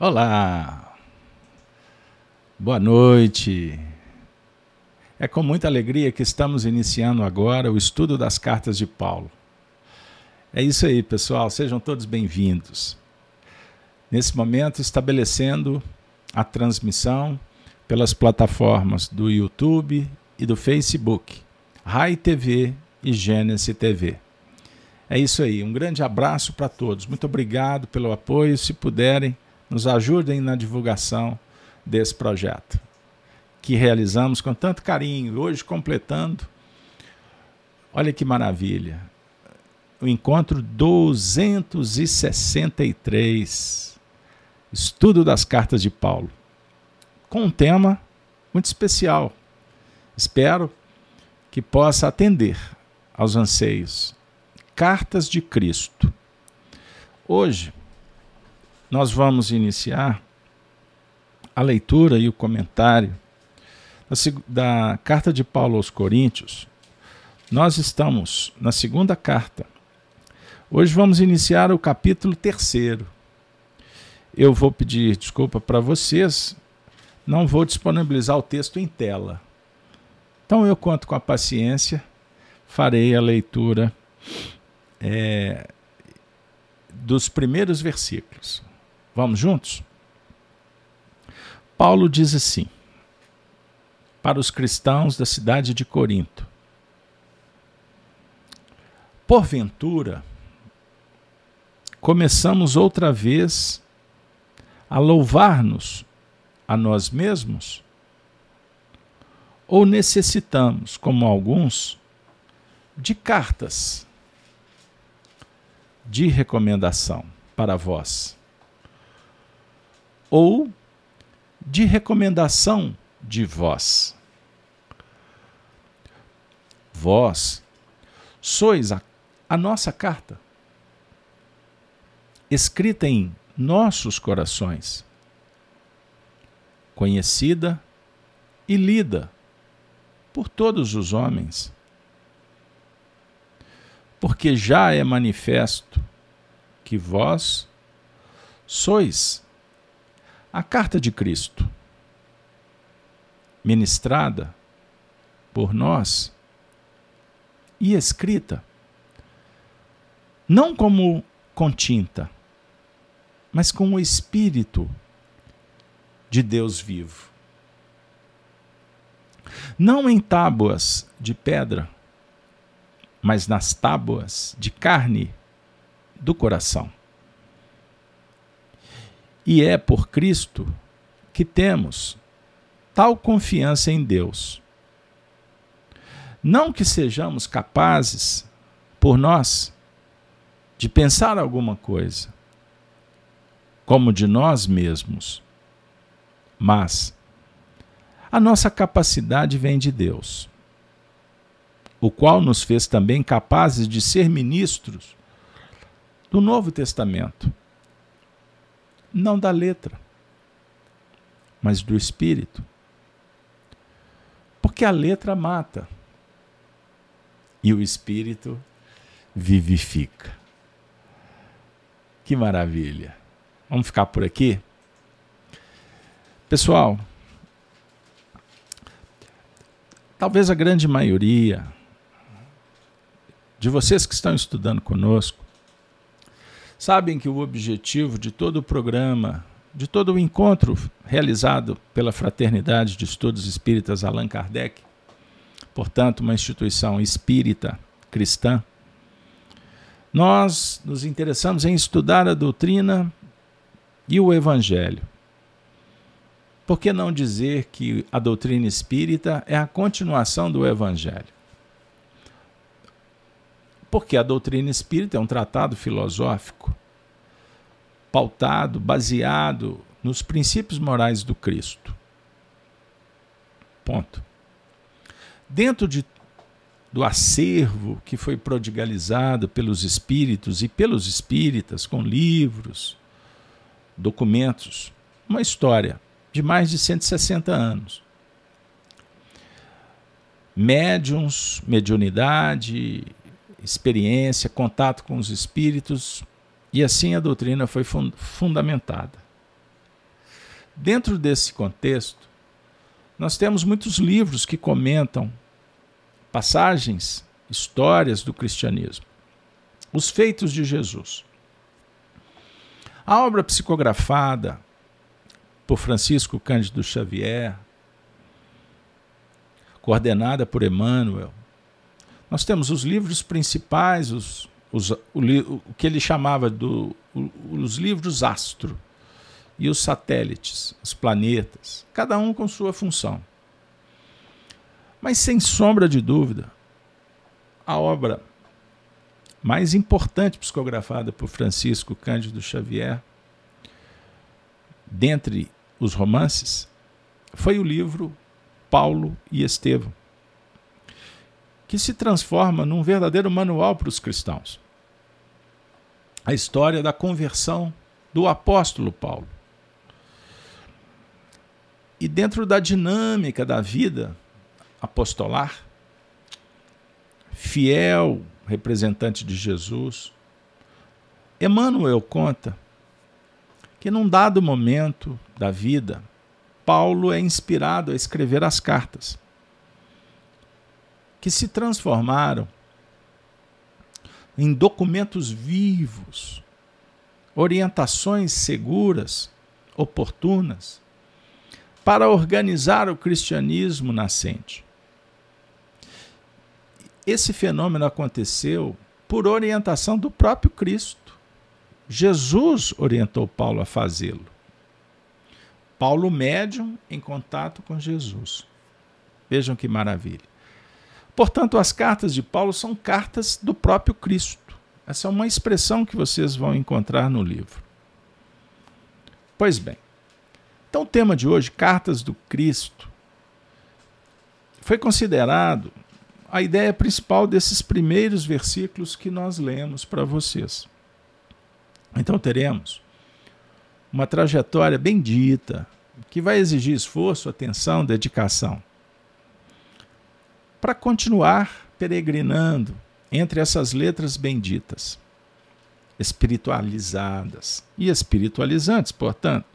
Olá, boa noite. É com muita alegria que estamos iniciando agora o estudo das cartas de Paulo. É isso aí, pessoal, sejam todos bem-vindos. Nesse momento, estabelecendo a transmissão pelas plataformas do YouTube e do Facebook, Rai TV e Gênesis TV. É isso aí, um grande abraço para todos. Muito obrigado pelo apoio. Se puderem, nos ajudem na divulgação desse projeto que realizamos com tanto carinho, hoje completando. Olha que maravilha. O encontro 263, estudo das cartas de Paulo, com um tema muito especial. Espero que possa atender aos anseios. Cartas de Cristo. Hoje, nós vamos iniciar a leitura e o comentário da, da carta de Paulo aos Coríntios. Nós estamos na segunda carta. Hoje vamos iniciar o capítulo terceiro. Eu vou pedir desculpa para vocês, não vou disponibilizar o texto em tela. Então eu conto com a paciência, farei a leitura é, dos primeiros versículos. Vamos juntos? Paulo diz assim, para os cristãos da cidade de Corinto: Porventura, começamos outra vez a louvar-nos a nós mesmos? Ou necessitamos, como alguns, de cartas de recomendação para vós? Ou de recomendação de vós. Vós sois a, a nossa carta, escrita em nossos corações, conhecida e lida por todos os homens. Porque já é manifesto que vós sois a carta de Cristo, ministrada por nós e escrita, não como com tinta, mas com o Espírito de Deus vivo. Não em tábuas de pedra, mas nas tábuas de carne do coração. E é por Cristo que temos tal confiança em Deus. Não que sejamos capazes, por nós, de pensar alguma coisa, como de nós mesmos, mas a nossa capacidade vem de Deus, o qual nos fez também capazes de ser ministros do Novo Testamento não da letra, mas do espírito. Porque a letra mata e o espírito vivifica. Que maravilha! Vamos ficar por aqui? Pessoal, talvez a grande maioria de vocês que estão estudando conosco sabem que o objetivo de todo o programa, de todo o encontro realizado pela Fraternidade de Estudos Espíritas Allan Kardec, portanto, uma instituição espírita cristã, nós nos interessamos em estudar a doutrina e o Evangelho. Por que não dizer que a doutrina espírita é a continuação do Evangelho? Porque a doutrina espírita é um tratado filosófico pautado, baseado nos princípios morais do Cristo. Ponto. Dentro de, do acervo que foi prodigalizado pelos espíritos e pelos espíritas, com livros, documentos, uma história de mais de 160 anos. Médiums, mediunidade, experiência, contato com os espíritos, e assim a doutrina foi fundamentada. dentro desse contexto, nós temos muitos livros que comentam passagens, histórias do cristianismo, os feitos de Jesus. A obra psicografada por Francisco Cândido Xavier, coordenada por Emmanuel, nós temos os livros principais, os, os, o, o, que ele chamava do, os livros astro e os satélites, os planetas, cada um com sua função. Mas sem sombra de dúvida, a obra mais importante psicografada por Francisco Cândido Xavier, dentre os romances, foi o livro Paulo e Estevão, que se transforma num verdadeiro manual para os cristãos. A história da conversão do apóstolo Paulo. E dentro da dinâmica da vida apostolar, fiel representante de Jesus, Emmanuel conta que num dado momento da vida, Paulo é inspirado a escrever as cartas que se transformaram em documentos vivos, orientações seguras, oportunas, para organizar o cristianismo nascente. Esse fenômeno aconteceu por orientação do próprio Cristo. Jesus orientou Paulo a fazê-lo. Paulo, médium, em contato com Jesus. Vejam que maravilha. Portanto, as cartas de Paulo são cartas do próprio Cristo. Essa é uma expressão que vocês vão encontrar no livro. Pois bem, então o tema de hoje, Cartas do Cristo, foi considerado a ideia principal desses primeiros versículos que nós lemos para vocês. Então teremos uma trajetória bendita, que vai exigir esforço, atenção, dedicação para continuar peregrinando entre essas letras benditas, espiritualizadas e espiritualizantes, portanto.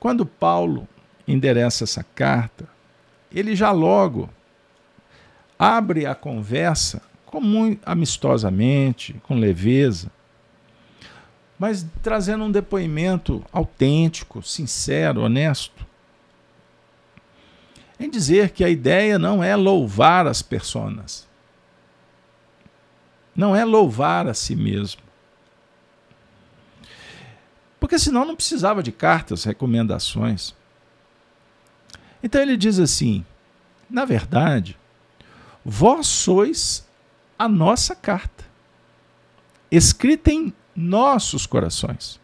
Quando Paulo endereça essa carta, ele já logo abre a conversa com muito amistosamente, com leveza, mas trazendo um depoimento autêntico, sincero, honesto em dizer que a ideia não é louvar as personas, não é louvar a si mesmo. Porque senão não precisava de cartas, recomendações. Então ele diz assim: na verdade, vós sois a nossa carta, escrita em nossos corações,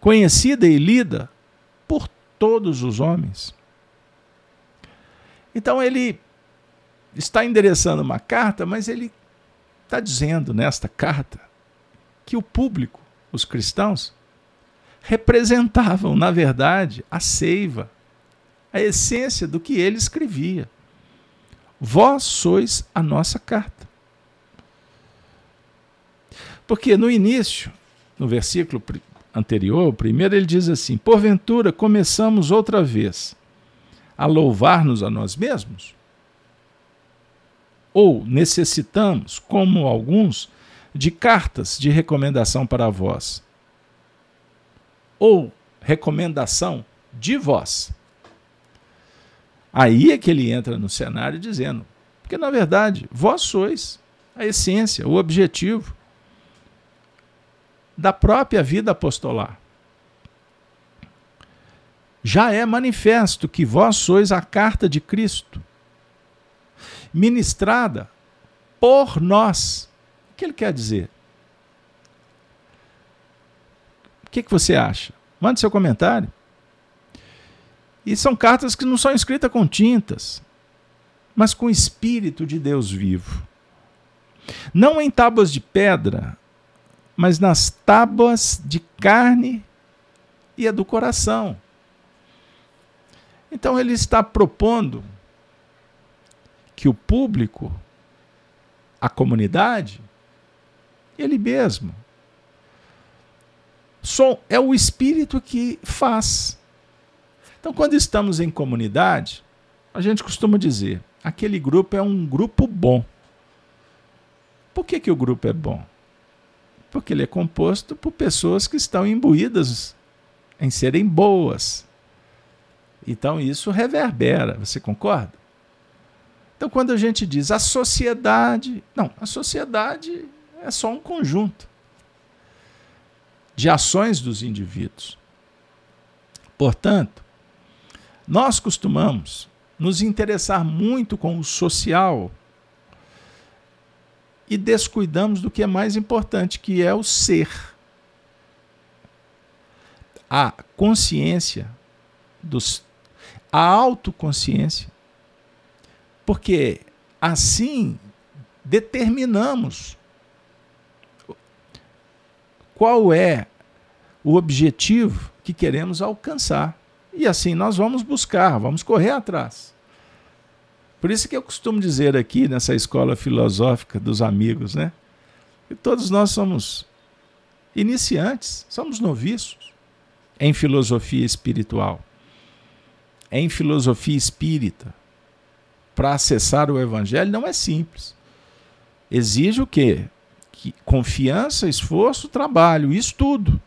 conhecida e lida por todos os homens. Então ele está endereçando uma carta, mas ele está dizendo nesta carta que o público, os cristãos, representavam, na verdade, a seiva, a essência do que ele escrevia. Vós sois a nossa carta. Porque no início, no versículo anterior, primeiro ele diz assim: Porventura começamos outra vez a louvar-nos a nós mesmos? Ou necessitamos, como alguns, de cartas de recomendação para vós? Ou recomendação de vós? Aí é que ele entra no cenário dizendo: porque na verdade, vós sois a essência, o objetivo da própria vida apostolar já é manifesto que vós sois a carta de Cristo, ministrada por nós. O que ele quer dizer? O que, que você acha? Mande seu comentário. E são cartas que não são escritas com tintas, mas com o Espírito de Deus vivo. Não em tábuas de pedra, mas nas tábuas de carne e a do coração. Então ele está propondo que o público, a comunidade, ele mesmo, é o espírito que faz. Então, quando estamos em comunidade, a gente costuma dizer: aquele grupo é um grupo bom. Por que, que o grupo é bom? Porque ele é composto por pessoas que estão imbuídas em serem boas. Então isso reverbera, você concorda? Então quando a gente diz a sociedade, não, a sociedade é só um conjunto de ações dos indivíduos. Portanto, nós costumamos nos interessar muito com o social e descuidamos do que é mais importante, que é o ser. A consciência dos a autoconsciência. Porque assim determinamos qual é o objetivo que queremos alcançar. E assim nós vamos buscar, vamos correr atrás. Por isso que eu costumo dizer aqui nessa escola filosófica dos amigos, né? Que todos nós somos iniciantes, somos noviços em filosofia espiritual, em filosofia espírita. Para acessar o evangelho não é simples. Exige o quê? Que confiança, esforço, trabalho, estudo.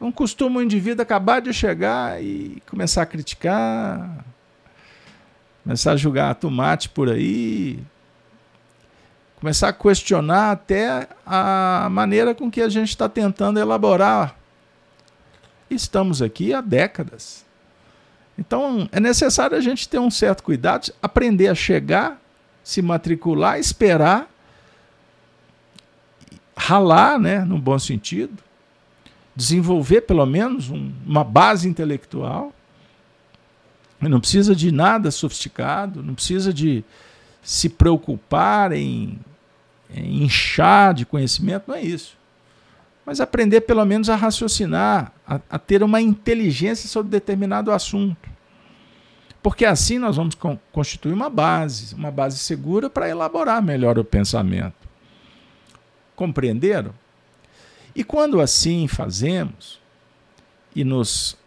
Não costuma o indivíduo acabar de chegar e começar a criticar, começar a julgar tomate por aí, começar a questionar até a maneira com que a gente está tentando elaborar. Estamos aqui há décadas. Então é necessário a gente ter um certo cuidado, aprender a chegar, se matricular, esperar, ralar, né, no bom sentido, desenvolver pelo menos um, uma base intelectual. Não precisa de nada sofisticado, não precisa de se preocupar em, em inchar de conhecimento, não é isso. Mas aprender pelo menos a raciocinar, a, a ter uma inteligência sobre determinado assunto. Porque assim nós vamos constituir uma base, uma base segura para elaborar melhor o pensamento. Compreenderam? E quando assim fazemos e nos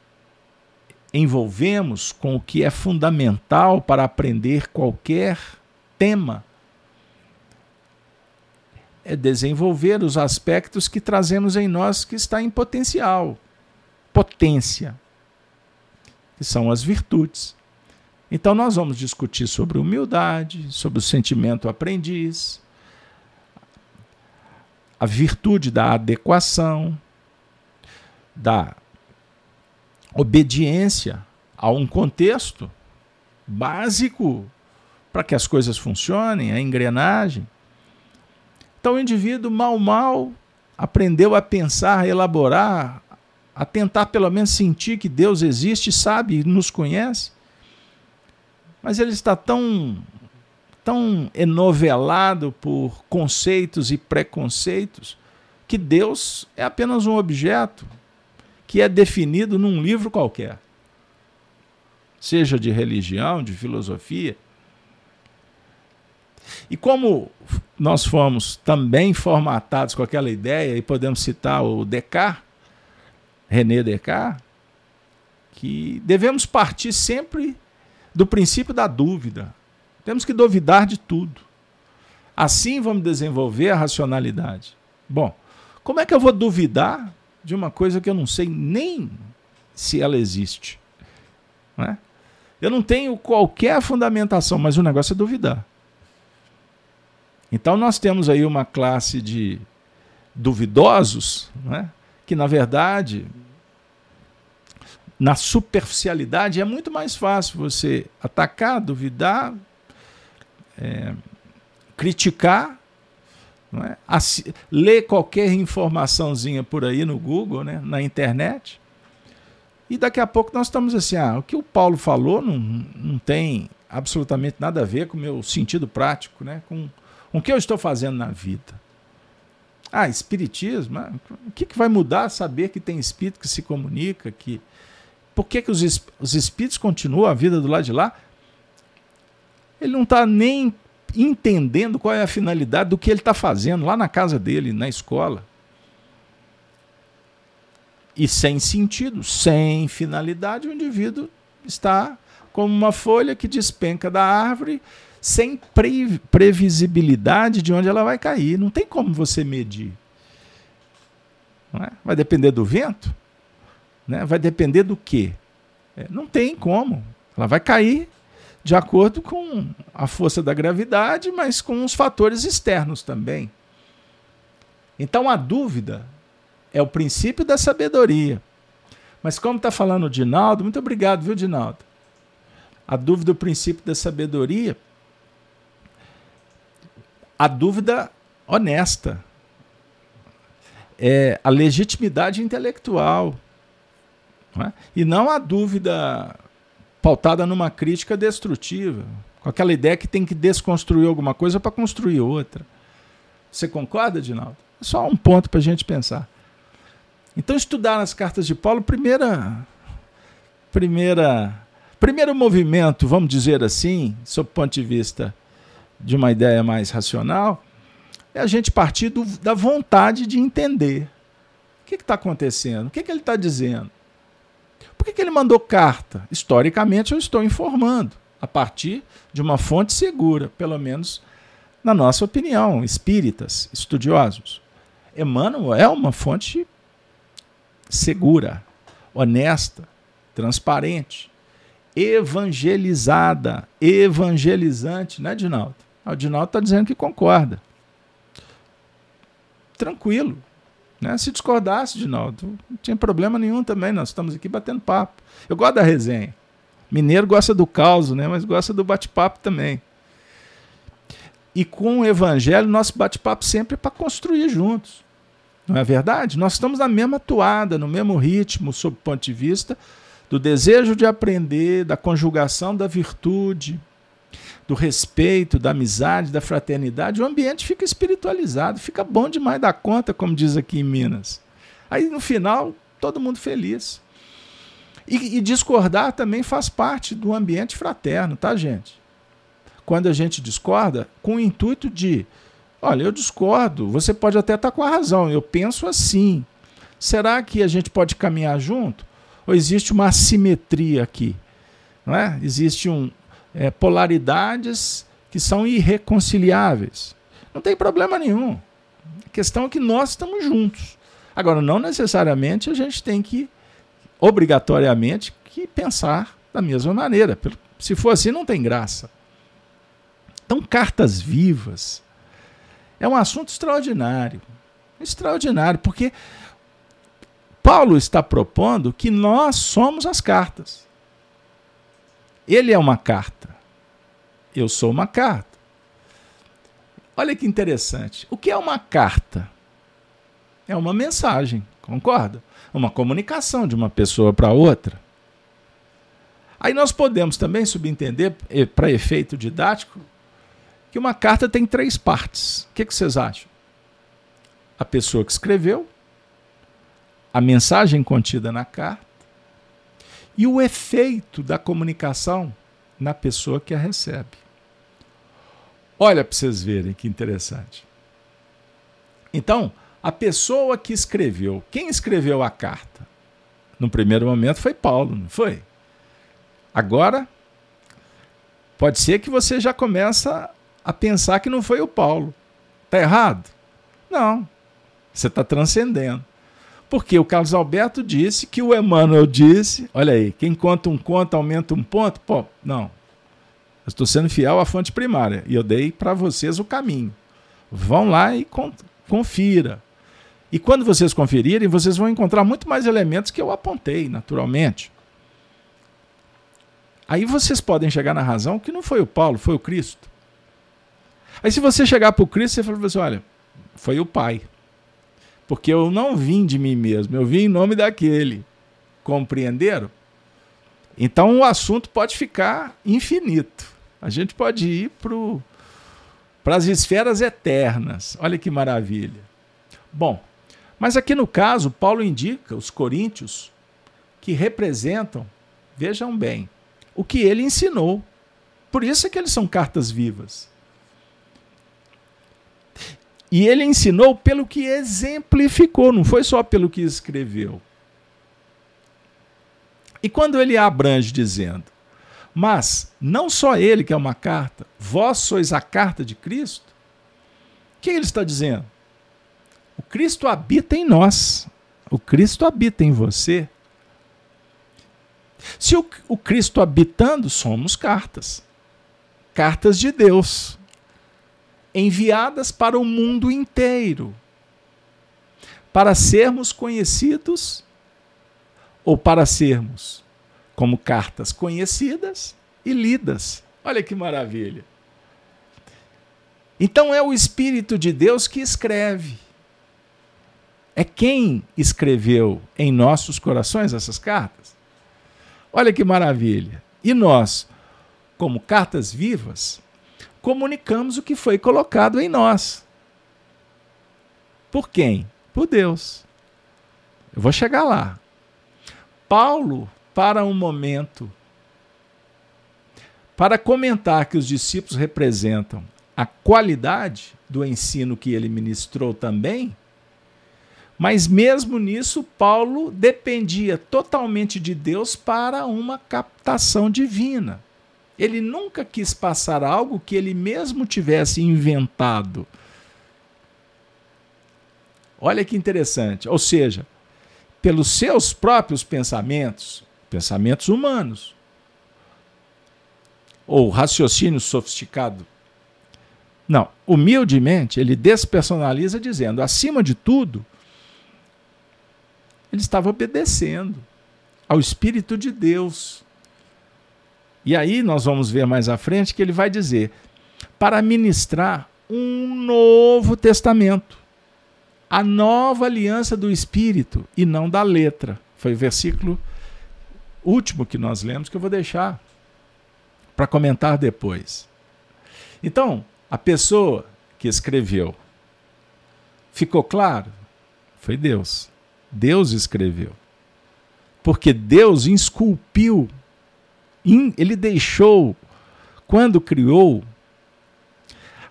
envolvemos com o que é fundamental para aprender qualquer tema, é desenvolver os aspectos que trazemos em nós que está em potencial, potência, que são as virtudes. Então nós vamos discutir sobre humildade, sobre o sentimento aprendiz, a virtude da adequação, da obediência a um contexto básico para que as coisas funcionem, a engrenagem. Então o indivíduo mal mal aprendeu a pensar, a elaborar, a tentar pelo menos sentir que Deus existe, sabe, nos conhece. Mas ele está tão tão enovelado por conceitos e preconceitos que Deus é apenas um objeto que é definido num livro qualquer, seja de religião, de filosofia. E como nós fomos também formatados com aquela ideia, e podemos citar o Descartes, René Descartes, que devemos partir sempre do princípio da dúvida. Temos que duvidar de tudo. Assim vamos desenvolver a racionalidade. Bom, como é que eu vou duvidar de uma coisa que eu não sei nem se ela existe? Não é? Eu não tenho qualquer fundamentação, mas o negócio é duvidar. Então nós temos aí uma classe de duvidosos, é? que na verdade, na superficialidade, é muito mais fácil você atacar, duvidar, é, criticar, é? Assi ler qualquer informaçãozinha por aí no Google, né? na internet, e daqui a pouco nós estamos assim, ah, o que o Paulo falou não, não tem absolutamente nada a ver com o meu sentido prático, né? com o que eu estou fazendo na vida. Ah, espiritismo, ah, o que, que vai mudar saber que tem espírito que se comunica, que por que, que os, os espíritos continuam a vida do lado de lá? Ele não está nem entendendo qual é a finalidade do que ele está fazendo lá na casa dele, na escola. e sem sentido, sem finalidade, o indivíduo está como uma folha que despenca da árvore sem pre previsibilidade de onde ela vai cair. Não tem como você medir. É? Vai depender do vento? Né? Vai depender do quê? É, não tem como. Ela vai cair de acordo com a força da gravidade, mas com os fatores externos também. Então a dúvida é o princípio da sabedoria. Mas como está falando o Dinaldo, muito obrigado, viu, Dinaldo? A dúvida é o princípio da sabedoria. A dúvida honesta. É a legitimidade intelectual. Não é? E não a dúvida pautada numa crítica destrutiva, com aquela ideia que tem que desconstruir alguma coisa para construir outra. Você concorda, Dinaldo? É só um ponto para a gente pensar. Então, estudar nas cartas de Paulo, primeira, primeira, primeiro movimento, vamos dizer assim, sob ponto de vista de uma ideia mais racional, é a gente partir do, da vontade de entender. O que está acontecendo? O que, que ele está dizendo? Por que, que ele mandou carta? Historicamente, eu estou informando, a partir de uma fonte segura, pelo menos na nossa opinião, espíritas, estudiosos. Emmanuel é uma fonte segura, honesta, transparente, evangelizada, evangelizante, né, Dinaldo? O Dinaldo está dizendo que concorda. Tranquilo. Né? Se discordasse, Dinaldo, não tinha problema nenhum também. Nós estamos aqui batendo papo. Eu gosto da resenha. Mineiro gosta do caos, né? mas gosta do bate-papo também. E com o evangelho, nosso bate-papo sempre é para construir juntos. Não é verdade? Nós estamos na mesma toada, no mesmo ritmo, sob o ponto de vista do desejo de aprender, da conjugação da virtude, do respeito, da amizade, da fraternidade. O ambiente fica espiritualizado, fica bom demais da conta, como diz aqui em Minas. Aí no final, todo mundo feliz. E, e discordar também faz parte do ambiente fraterno, tá, gente? Quando a gente discorda, com o intuito de Olha, eu discordo. Você pode até estar com a razão. Eu penso assim. Será que a gente pode caminhar junto? Ou existe uma assimetria aqui? Não é? Existem um, é, polaridades que são irreconciliáveis. Não tem problema nenhum. A questão é que nós estamos juntos. Agora, não necessariamente a gente tem que, obrigatoriamente, que pensar da mesma maneira. Se for assim, não tem graça. Então, cartas vivas é um assunto extraordinário. Extraordinário, porque Paulo está propondo que nós somos as cartas. Ele é uma carta. Eu sou uma carta. Olha que interessante. O que é uma carta? É uma mensagem, concorda? Uma comunicação de uma pessoa para outra. Aí nós podemos também subentender, eh, para efeito didático, que uma carta tem três partes. O que, que vocês acham? A pessoa que escreveu, a mensagem contida na carta e o efeito da comunicação na pessoa que a recebe. Olha para vocês verem que interessante. Então, a pessoa que escreveu, quem escreveu a carta? No primeiro momento foi Paulo, não foi? Agora, pode ser que você já começa a pensar que não foi o Paulo. Está errado? Não. Você está transcendendo. Porque o Carlos Alberto disse que o Emmanuel disse: olha aí, quem conta um conto aumenta um ponto. Pô, não. Eu estou sendo fiel à fonte primária e eu dei para vocês o caminho. Vão lá e confira. E quando vocês conferirem, vocês vão encontrar muito mais elementos que eu apontei, naturalmente. Aí vocês podem chegar na razão que não foi o Paulo, foi o Cristo. Aí se você chegar para o Cristo, você fala assim, olha, foi o Pai. Porque eu não vim de mim mesmo, eu vim em nome daquele. Compreenderam? Então o assunto pode ficar infinito. A gente pode ir para as esferas eternas. Olha que maravilha. Bom, mas aqui no caso, Paulo indica os coríntios que representam, vejam bem, o que ele ensinou. Por isso é que eles são cartas vivas. E ele ensinou pelo que exemplificou, não foi só pelo que escreveu. E quando ele abrange dizendo, mas não só ele que é uma carta, vós sois a carta de Cristo, o que ele está dizendo? O Cristo habita em nós, o Cristo habita em você. Se o, o Cristo habitando, somos cartas. Cartas de Deus, enviadas para o mundo inteiro, para sermos conhecidos ou para sermos como cartas conhecidas e lidas. Olha que maravilha. Então é o Espírito de Deus que escreve. É quem escreveu em nossos corações essas cartas. Olha que maravilha. E nós, como cartas vivas, comunicamos o que foi colocado em nós. Por quem? Por Deus. Eu vou chegar lá. Paulo, para um momento, para comentar que os discípulos representam a qualidade do ensino que ele ministrou também, mas mesmo nisso, Paulo dependia totalmente de Deus para uma captação divina. Ele nunca quis passar algo que ele mesmo tivesse inventado. Olha que interessante. Ou seja, pelos seus próprios pensamentos, pensamentos humanos, ou raciocínio sofisticado. Não, humildemente ele despersonaliza dizendo: acima de tudo, ele estava obedecendo ao Espírito de Deus. E aí nós vamos ver mais à frente que ele vai dizer: para ministrar um novo testamento, a nova aliança do Espírito e não da letra. Foi o versículo último que nós lemos que eu vou deixar para comentar depois. Então, a pessoa que escreveu, ficou claro? Foi Deus. Deus escreveu. Porque Deus esculpiu, ele deixou, quando criou,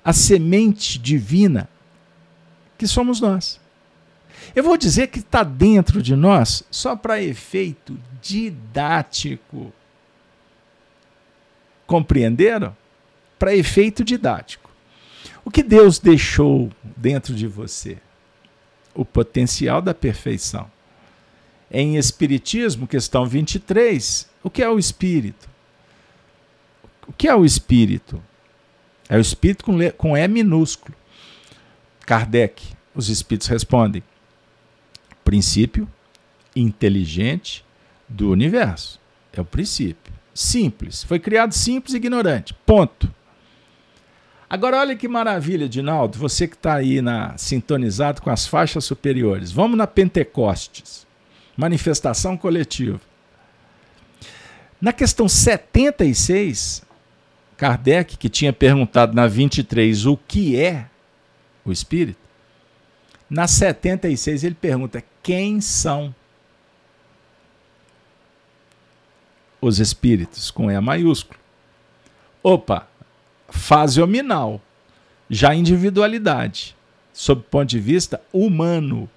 a semente divina que somos nós. Eu vou dizer que está dentro de nós só para efeito didático. Compreenderam? Para efeito didático. O que Deus deixou dentro de você? o potencial da perfeição. Em Espiritismo, questão 23, o que é o espírito? O que é o espírito? É o espírito com, com E minúsculo. Kardec, os espíritos respondem: princípio inteligente do universo. É o princípio. Simples. Foi criado simples e ignorante. Ponto. Agora olha que maravilha, Dinaldo, você que está aí na, sintonizado com as faixas superiores. Vamos na Pentecostes, manifestação coletiva. Na questão 76, Kardec, que tinha perguntado na 23 o que é o Espírito, na 76 ele pergunta quem são os Espíritos, com E maiúsculo. Opa, fase hominal, já individualidade, sob o ponto de vista humano,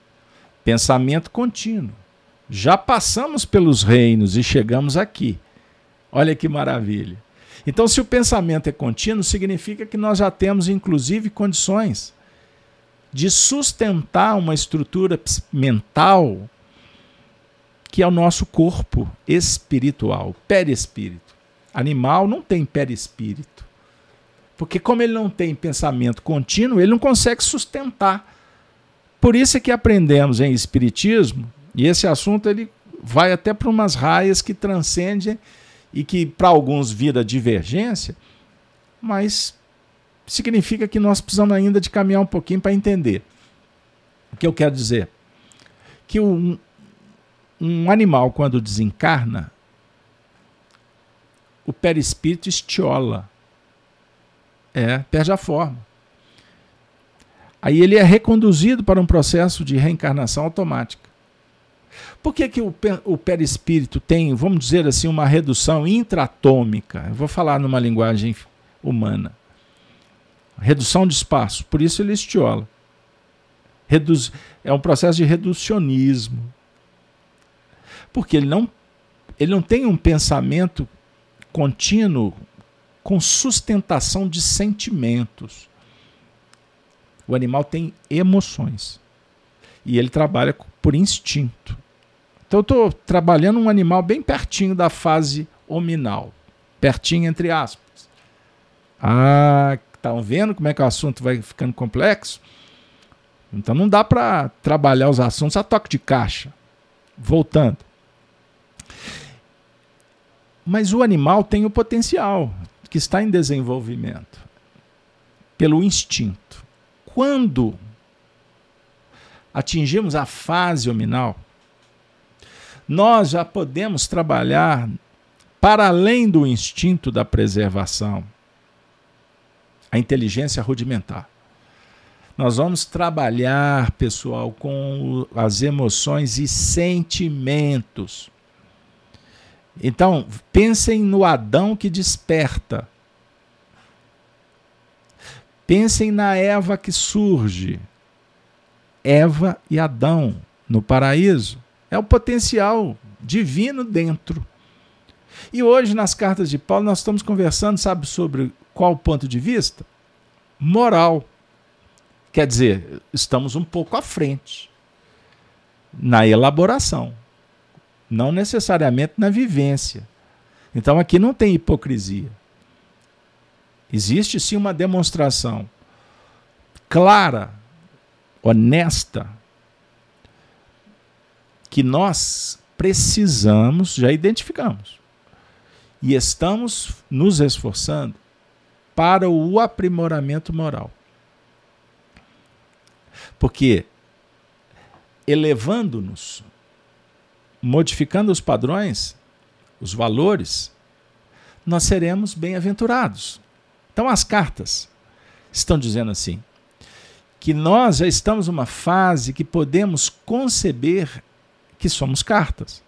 pensamento contínuo. Já passamos pelos reinos e chegamos aqui. Olha que maravilha. Então, se o pensamento é contínuo, significa que nós já temos, inclusive, condições de sustentar uma estrutura mental que é o nosso corpo espiritual, perispírito. Animal não tem perispírito. Porque como ele não tem pensamento contínuo, ele não consegue sustentar. Por isso é que aprendemos em espiritismo, e esse assunto ele vai até para umas raias que transcendem e que para alguns vira divergência, mas significa que nós precisamos ainda de caminhar um pouquinho para entender. O que eu quero dizer? Que um, um animal, quando desencarna, o perispírito estiola. É, perde a forma. Aí ele é reconduzido para um processo de reencarnação automática. Por que, que o, o perispírito tem, vamos dizer assim, uma redução intratômica? Eu vou falar numa linguagem humana. Redução de espaço, por isso ele estiola. Reduz, é um processo de reducionismo. Porque ele não, ele não tem um pensamento contínuo com sustentação de sentimentos. O animal tem emoções e ele trabalha por instinto. Então eu estou trabalhando um animal bem pertinho da fase hominal, pertinho entre aspas. Ah, estão vendo como é que o assunto vai ficando complexo? Então não dá para trabalhar os assuntos a toque de caixa. Voltando. Mas o animal tem o potencial que está em desenvolvimento pelo instinto. Quando atingimos a fase hominal, nós já podemos trabalhar para além do instinto da preservação, a inteligência rudimentar. Nós vamos trabalhar, pessoal, com as emoções e sentimentos. Então, pensem no Adão que desperta. Pensem na Eva que surge. Eva e Adão no paraíso. É o potencial divino dentro. E hoje, nas cartas de Paulo, nós estamos conversando, sabe, sobre qual ponto de vista? Moral. Quer dizer, estamos um pouco à frente na elaboração, não necessariamente na vivência. Então aqui não tem hipocrisia. Existe sim uma demonstração clara, honesta, que nós precisamos, já identificamos, e estamos nos esforçando para o aprimoramento moral. Porque elevando-nos, modificando os padrões, os valores, nós seremos bem-aventurados. Então as cartas estão dizendo assim: que nós já estamos numa fase que podemos conceber que somos cartas.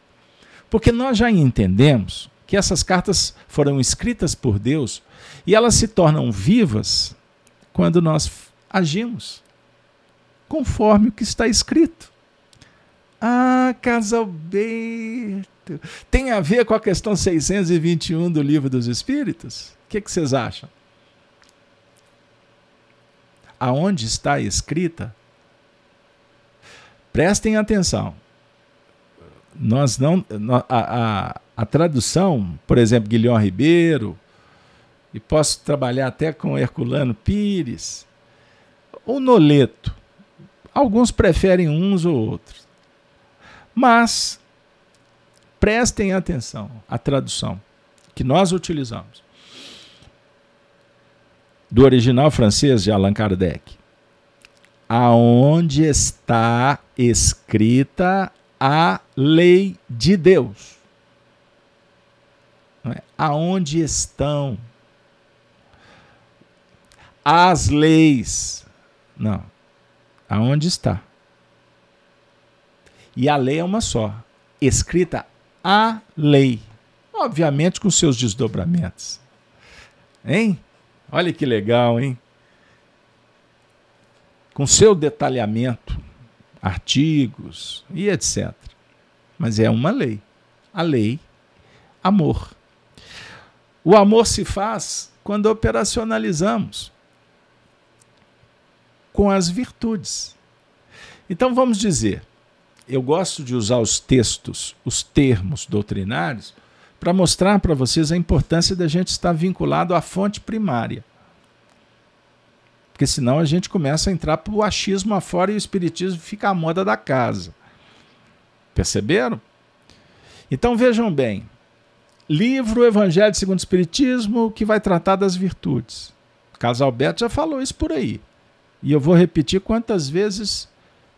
Porque nós já entendemos que essas cartas foram escritas por Deus e elas se tornam vivas quando nós agimos conforme o que está escrito. Ah, Casalberto, tem a ver com a questão 621 do Livro dos Espíritos? O que, que vocês acham? Aonde está escrita? Prestem atenção. Nós não. A, a, a tradução, por exemplo, Guilherme Ribeiro, e posso trabalhar até com Herculano Pires, o Noleto Alguns preferem uns ou outros. Mas prestem atenção à tradução que nós utilizamos do original francês de Allan Kardec. Aonde está escrita a lei de Deus? É? Aonde estão as leis? Não. Aonde está? E a lei é uma só, escrita a lei, obviamente com seus desdobramentos. Hein? Olha que legal, hein? Com seu detalhamento, artigos e etc. Mas é uma lei. A lei, amor. O amor se faz quando operacionalizamos com as virtudes. Então vamos dizer, eu gosto de usar os textos, os termos doutrinários, para mostrar para vocês a importância da gente estar vinculado à fonte primária. Porque senão a gente começa a entrar para o achismo afora e o espiritismo fica à moda da casa. Perceberam? Então vejam bem, livro Evangelho segundo o Espiritismo que vai tratar das virtudes. Caso Alberto já falou isso por aí. E eu vou repetir quantas vezes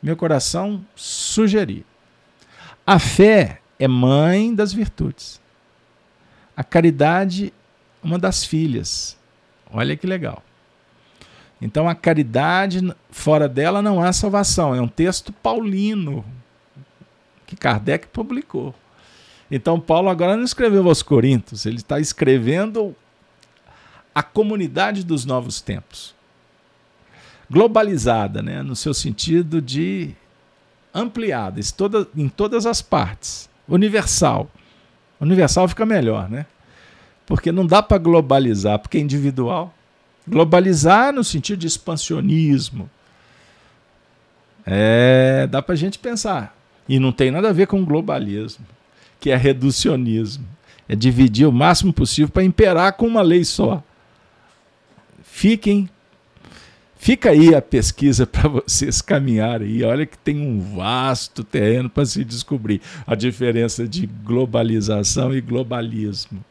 meu coração sugerir. A fé é mãe das virtudes. A caridade, uma das filhas. Olha que legal. Então a caridade, fora dela não há salvação. É um texto paulino que Kardec publicou. Então Paulo agora não escreveu aos Coríntios, ele está escrevendo a comunidade dos novos tempos globalizada, né? no seu sentido de ampliada, em todas as partes, universal. Universal fica melhor, né? Porque não dá para globalizar, porque é individual. Globalizar no sentido de expansionismo. É, dá para a gente pensar. E não tem nada a ver com globalismo, que é reducionismo. É dividir o máximo possível para imperar com uma lei só. Fiquem Fica aí a pesquisa para vocês caminharem aí. Olha que tem um vasto terreno para se descobrir a diferença de globalização e globalismo.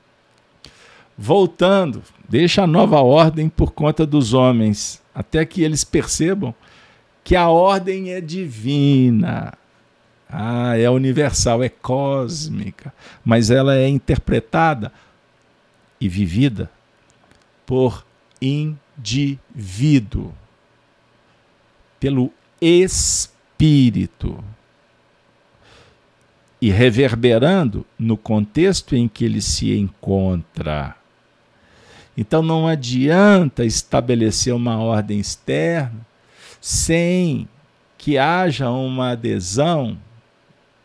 Voltando, deixa a nova ordem por conta dos homens, até que eles percebam que a ordem é divina. Ah, é universal, é cósmica, mas ela é interpretada e vivida por indivíduo pelo Espírito e reverberando no contexto em que ele se encontra. Então não adianta estabelecer uma ordem externa sem que haja uma adesão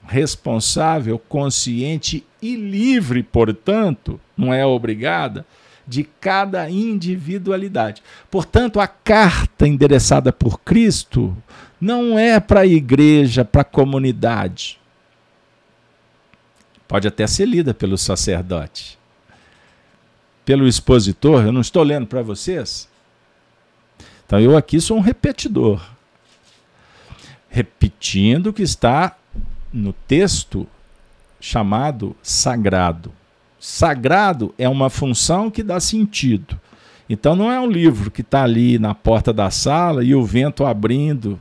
responsável, consciente e livre, portanto, não é obrigada, de cada individualidade. Portanto, a carta endereçada por Cristo não é para a igreja, para a comunidade. Pode até ser lida pelo sacerdote. Pelo expositor, eu não estou lendo para vocês. Então eu aqui sou um repetidor. Repetindo o que está no texto chamado sagrado. Sagrado é uma função que dá sentido. Então não é um livro que está ali na porta da sala e o vento abrindo,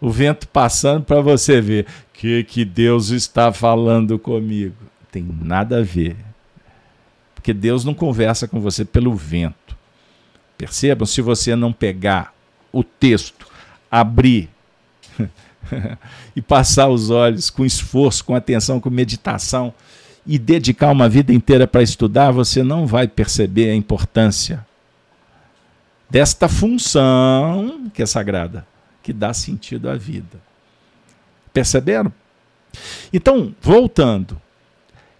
o vento passando para você ver que, que Deus está falando comigo. Tem nada a ver. Porque Deus não conversa com você pelo vento. Percebam, se você não pegar o texto, abrir e passar os olhos com esforço, com atenção, com meditação, e dedicar uma vida inteira para estudar, você não vai perceber a importância desta função que é sagrada, que dá sentido à vida. Perceberam? Então, voltando.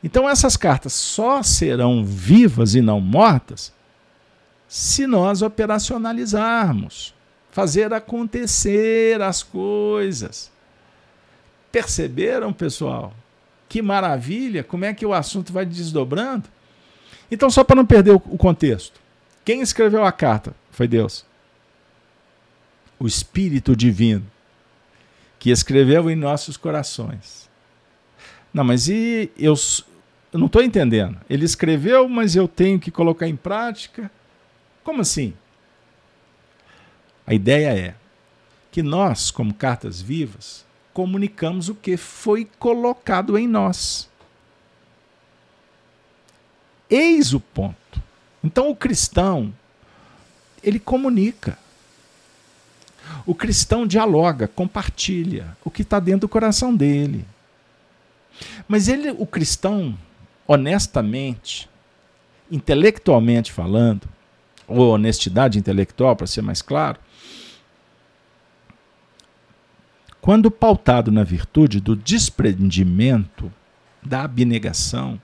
Então, essas cartas só serão vivas e não mortas se nós operacionalizarmos, fazer acontecer as coisas. Perceberam, pessoal? Que maravilha! Como é que o assunto vai desdobrando? Então, só para não perder o contexto, quem escreveu a carta foi Deus. O Espírito Divino, que escreveu em nossos corações. Não, mas e eu, eu não estou entendendo. Ele escreveu, mas eu tenho que colocar em prática. Como assim? A ideia é que nós, como cartas vivas, comunicamos o que foi colocado em nós. Eis o ponto. Então o cristão, ele comunica. O cristão dialoga, compartilha o que está dentro do coração dele. Mas ele, o cristão, honestamente, intelectualmente falando, ou honestidade intelectual, para ser mais claro, Quando pautado na virtude do desprendimento, da abnegação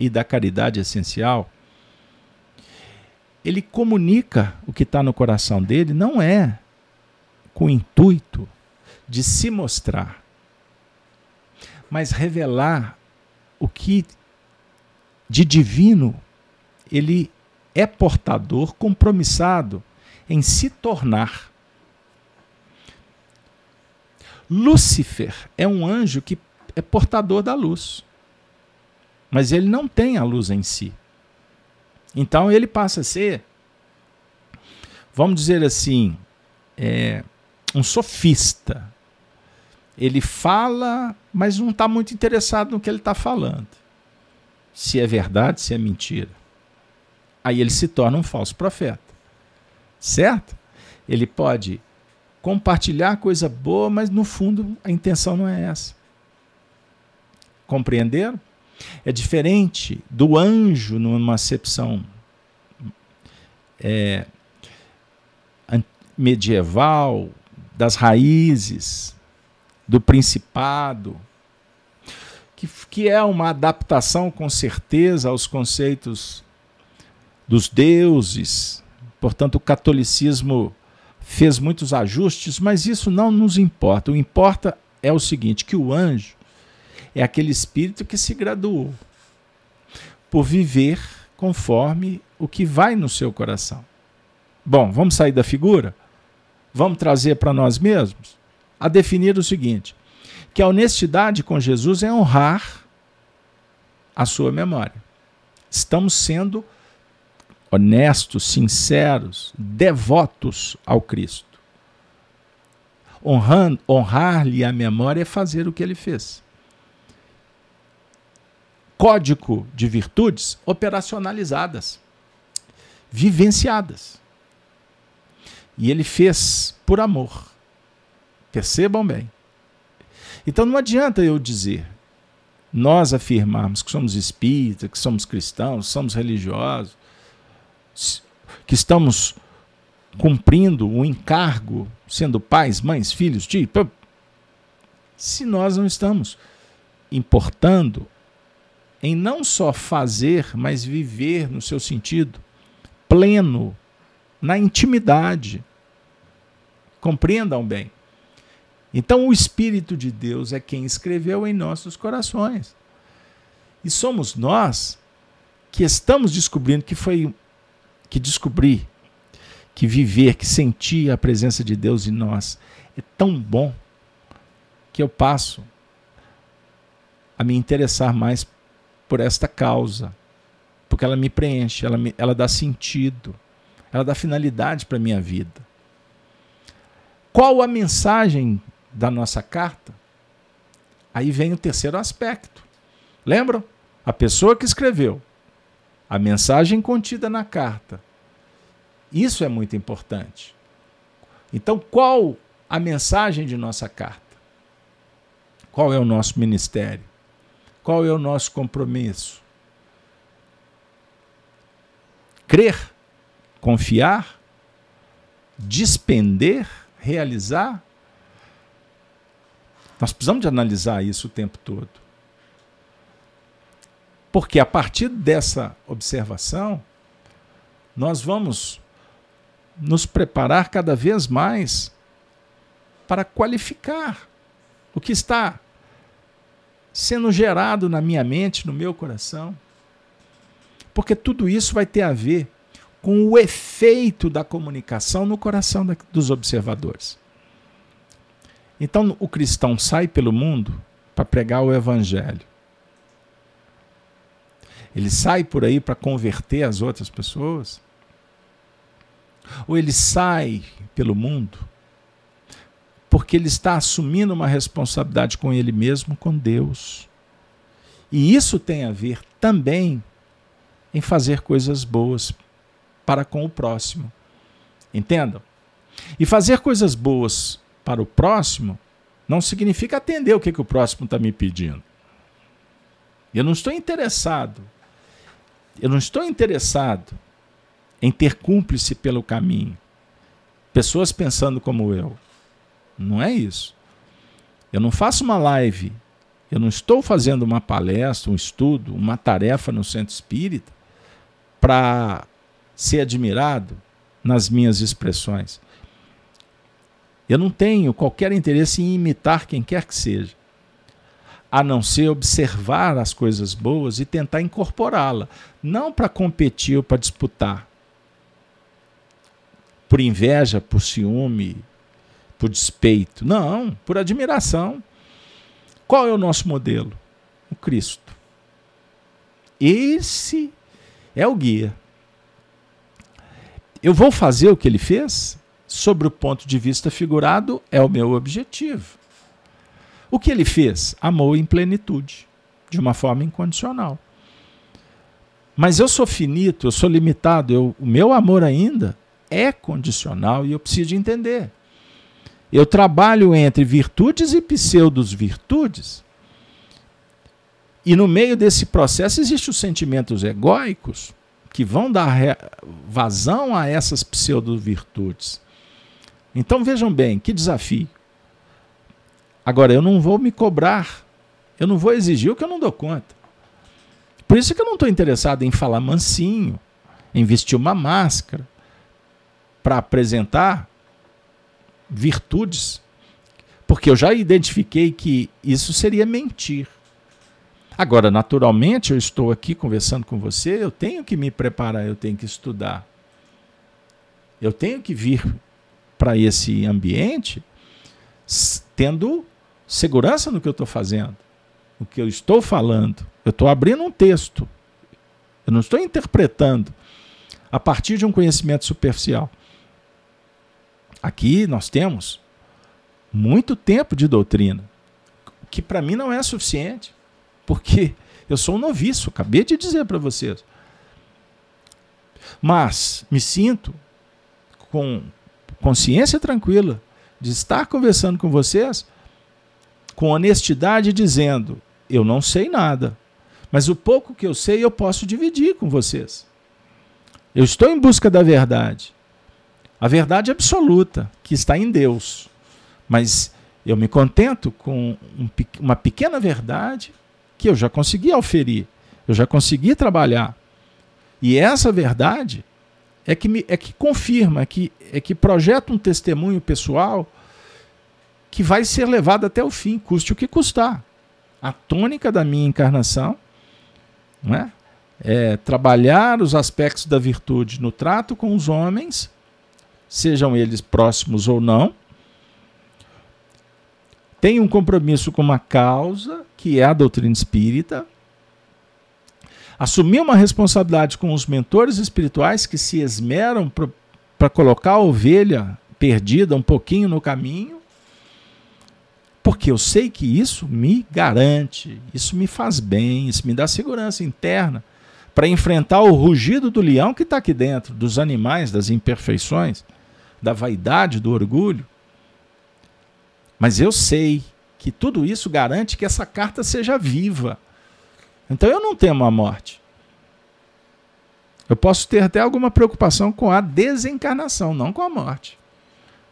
e da caridade essencial, ele comunica o que está no coração dele, não é com o intuito de se mostrar, mas revelar o que de divino ele é portador, compromissado em se tornar. Lúcifer é um anjo que é portador da luz, mas ele não tem a luz em si. Então ele passa a ser, vamos dizer assim, é, um sofista. Ele fala, mas não está muito interessado no que ele está falando. Se é verdade, se é mentira. Aí ele se torna um falso profeta. Certo? Ele pode compartilhar coisa boa, mas no fundo a intenção não é essa. Compreenderam? É diferente do anjo numa acepção é, medieval, das raízes, do principado, que, que é uma adaptação com certeza aos conceitos dos deuses. Portanto, o catolicismo fez muitos ajustes, mas isso não nos importa. O importa é o seguinte, que o anjo é aquele espírito que se graduou por viver conforme o que vai no seu coração. Bom, vamos sair da figura? Vamos trazer para nós mesmos? A definir o seguinte: que a honestidade com Jesus é honrar a sua memória. Estamos sendo honestos, sinceros, devotos ao Cristo. Honrar-lhe a memória é fazer o que ele fez. Código de virtudes operacionalizadas, vivenciadas. E ele fez por amor. Percebam bem. Então não adianta eu dizer, nós afirmarmos que somos espíritas, que somos cristãos, somos religiosos, que estamos cumprindo o um encargo, sendo pais, mães, filhos, tipo, se nós não estamos importando em não só fazer, mas viver no seu sentido pleno, na intimidade. Compreendam bem. Então, o Espírito de Deus é quem escreveu em nossos corações. E somos nós que estamos descobrindo que foi que descobrir que viver, que sentir a presença de Deus em nós é tão bom que eu passo a me interessar mais por esta causa, porque ela me preenche, ela, me, ela dá sentido, ela dá finalidade para a minha vida. Qual a mensagem da nossa carta? Aí vem o terceiro aspecto. Lembram? A pessoa que escreveu a mensagem contida na carta. Isso é muito importante. Então, qual a mensagem de nossa carta? Qual é o nosso ministério? Qual é o nosso compromisso? Crer, confiar, despender, realizar? Nós precisamos de analisar isso o tempo todo. Porque a partir dessa observação, nós vamos nos preparar cada vez mais para qualificar o que está sendo gerado na minha mente, no meu coração. Porque tudo isso vai ter a ver com o efeito da comunicação no coração dos observadores. Então o cristão sai pelo mundo para pregar o evangelho. Ele sai por aí para converter as outras pessoas? Ou ele sai pelo mundo porque ele está assumindo uma responsabilidade com ele mesmo, com Deus? E isso tem a ver também em fazer coisas boas para com o próximo. Entendam? E fazer coisas boas para o próximo não significa atender o que, que o próximo está me pedindo. Eu não estou interessado eu não estou interessado em ter cúmplice pelo caminho. Pessoas pensando como eu. Não é isso. Eu não faço uma live, eu não estou fazendo uma palestra, um estudo, uma tarefa no centro espírita para ser admirado nas minhas expressões. Eu não tenho qualquer interesse em imitar quem quer que seja a não ser observar as coisas boas e tentar incorporá-la, não para competir ou para disputar. Por inveja, por ciúme, por despeito. Não, por admiração. Qual é o nosso modelo? O Cristo. Esse é o guia. Eu vou fazer o que ele fez? Sobre o ponto de vista figurado, é o meu objetivo. O que ele fez? Amou em plenitude, de uma forma incondicional. Mas eu sou finito, eu sou limitado, eu, o meu amor ainda é condicional e eu preciso entender. Eu trabalho entre virtudes e pseudos virtudes. E no meio desse processo existem os sentimentos egóicos que vão dar vazão a essas pseudo virtudes. Então vejam bem, que desafio. Agora, eu não vou me cobrar Eu não vou exigir o que eu não dou conta. Por isso que eu não estou interessado em falar mansinho, em vestir uma máscara, para apresentar virtudes, porque eu já identifiquei que isso seria mentir. Agora, naturalmente, eu estou aqui conversando com você, eu tenho que me preparar, eu tenho que estudar. Eu tenho que vir para esse ambiente tendo segurança no que eu estou fazendo, no que eu estou falando. Eu estou abrindo um texto. Eu não estou interpretando a partir de um conhecimento superficial. Aqui nós temos muito tempo de doutrina, que para mim não é suficiente, porque eu sou um noviço, acabei de dizer para vocês. Mas me sinto com consciência tranquila de estar conversando com vocês com honestidade, dizendo: eu não sei nada, mas o pouco que eu sei eu posso dividir com vocês. Eu estou em busca da verdade, a verdade absoluta que está em Deus, mas eu me contento com um, uma pequena verdade que eu já consegui auferir, eu já consegui trabalhar. E essa verdade é que, me, é que confirma, é que, é que projeta um testemunho pessoal que vai ser levado até o fim, custe o que custar. A tônica da minha encarnação é? é trabalhar os aspectos da virtude no trato com os homens, sejam eles próximos ou não. Tem um compromisso com uma causa, que é a doutrina espírita, assumir uma responsabilidade com os mentores espirituais que se esmeram para colocar a ovelha perdida um pouquinho no caminho, porque eu sei que isso me garante, isso me faz bem, isso me dá segurança interna para enfrentar o rugido do leão que está aqui dentro, dos animais, das imperfeições, da vaidade, do orgulho. Mas eu sei que tudo isso garante que essa carta seja viva então eu não temo a morte. Eu posso ter até alguma preocupação com a desencarnação, não com a morte.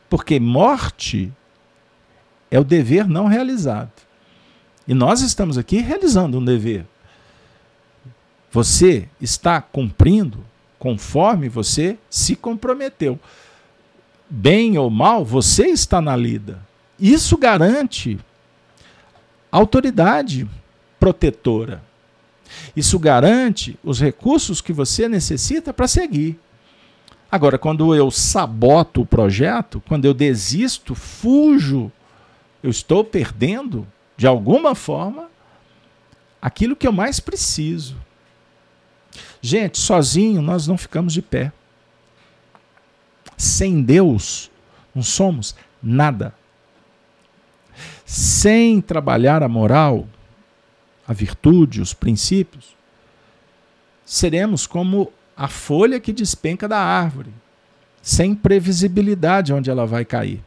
Porque morte é o dever não realizado. E nós estamos aqui realizando um dever. Você está cumprindo conforme você se comprometeu. Bem ou mal, você está na lida. Isso garante autoridade protetora. Isso garante os recursos que você necessita para seguir. Agora, quando eu saboto o projeto, quando eu desisto, fujo, eu estou perdendo, de alguma forma, aquilo que eu mais preciso. Gente, sozinho nós não ficamos de pé. Sem Deus, não somos nada. Sem trabalhar a moral, a virtude, os princípios, seremos como a folha que despenca da árvore, sem previsibilidade onde ela vai cair.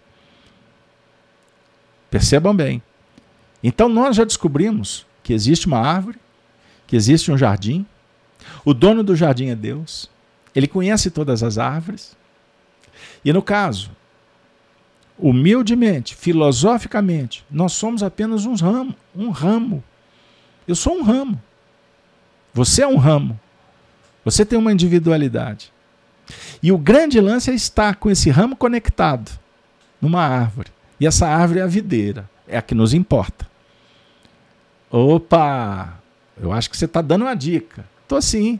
Percebam bem. Então nós já descobrimos que existe uma árvore, que existe um jardim. O dono do jardim é Deus. Ele conhece todas as árvores. E no caso, humildemente, filosoficamente, nós somos apenas um ramo, um ramo eu sou um ramo. Você é um ramo. Você tem uma individualidade. E o grande lance é estar com esse ramo conectado numa árvore. E essa árvore é a videira, é a que nos importa. Opa! Eu acho que você está dando uma dica. Estou sim.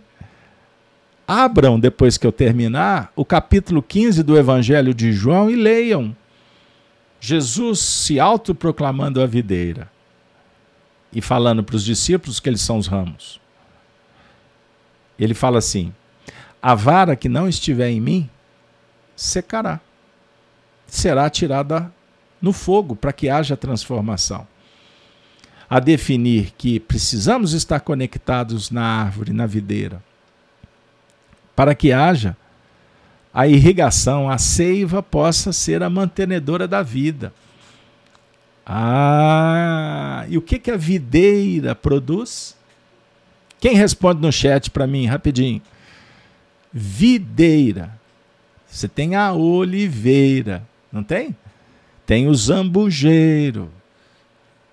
Abram, depois que eu terminar, o capítulo 15 do Evangelho de João e leiam. Jesus se autoproclamando a videira e falando para os discípulos que eles são os ramos. Ele fala assim: a vara que não estiver em mim secará, será tirada no fogo para que haja transformação. A definir que precisamos estar conectados na árvore, na videira, para que haja a irrigação, a seiva possa ser a mantenedora da vida. Ah, e o que, que a videira produz? Quem responde no chat para mim, rapidinho? Videira. Você tem a oliveira, não tem? Tem o zambujeiro.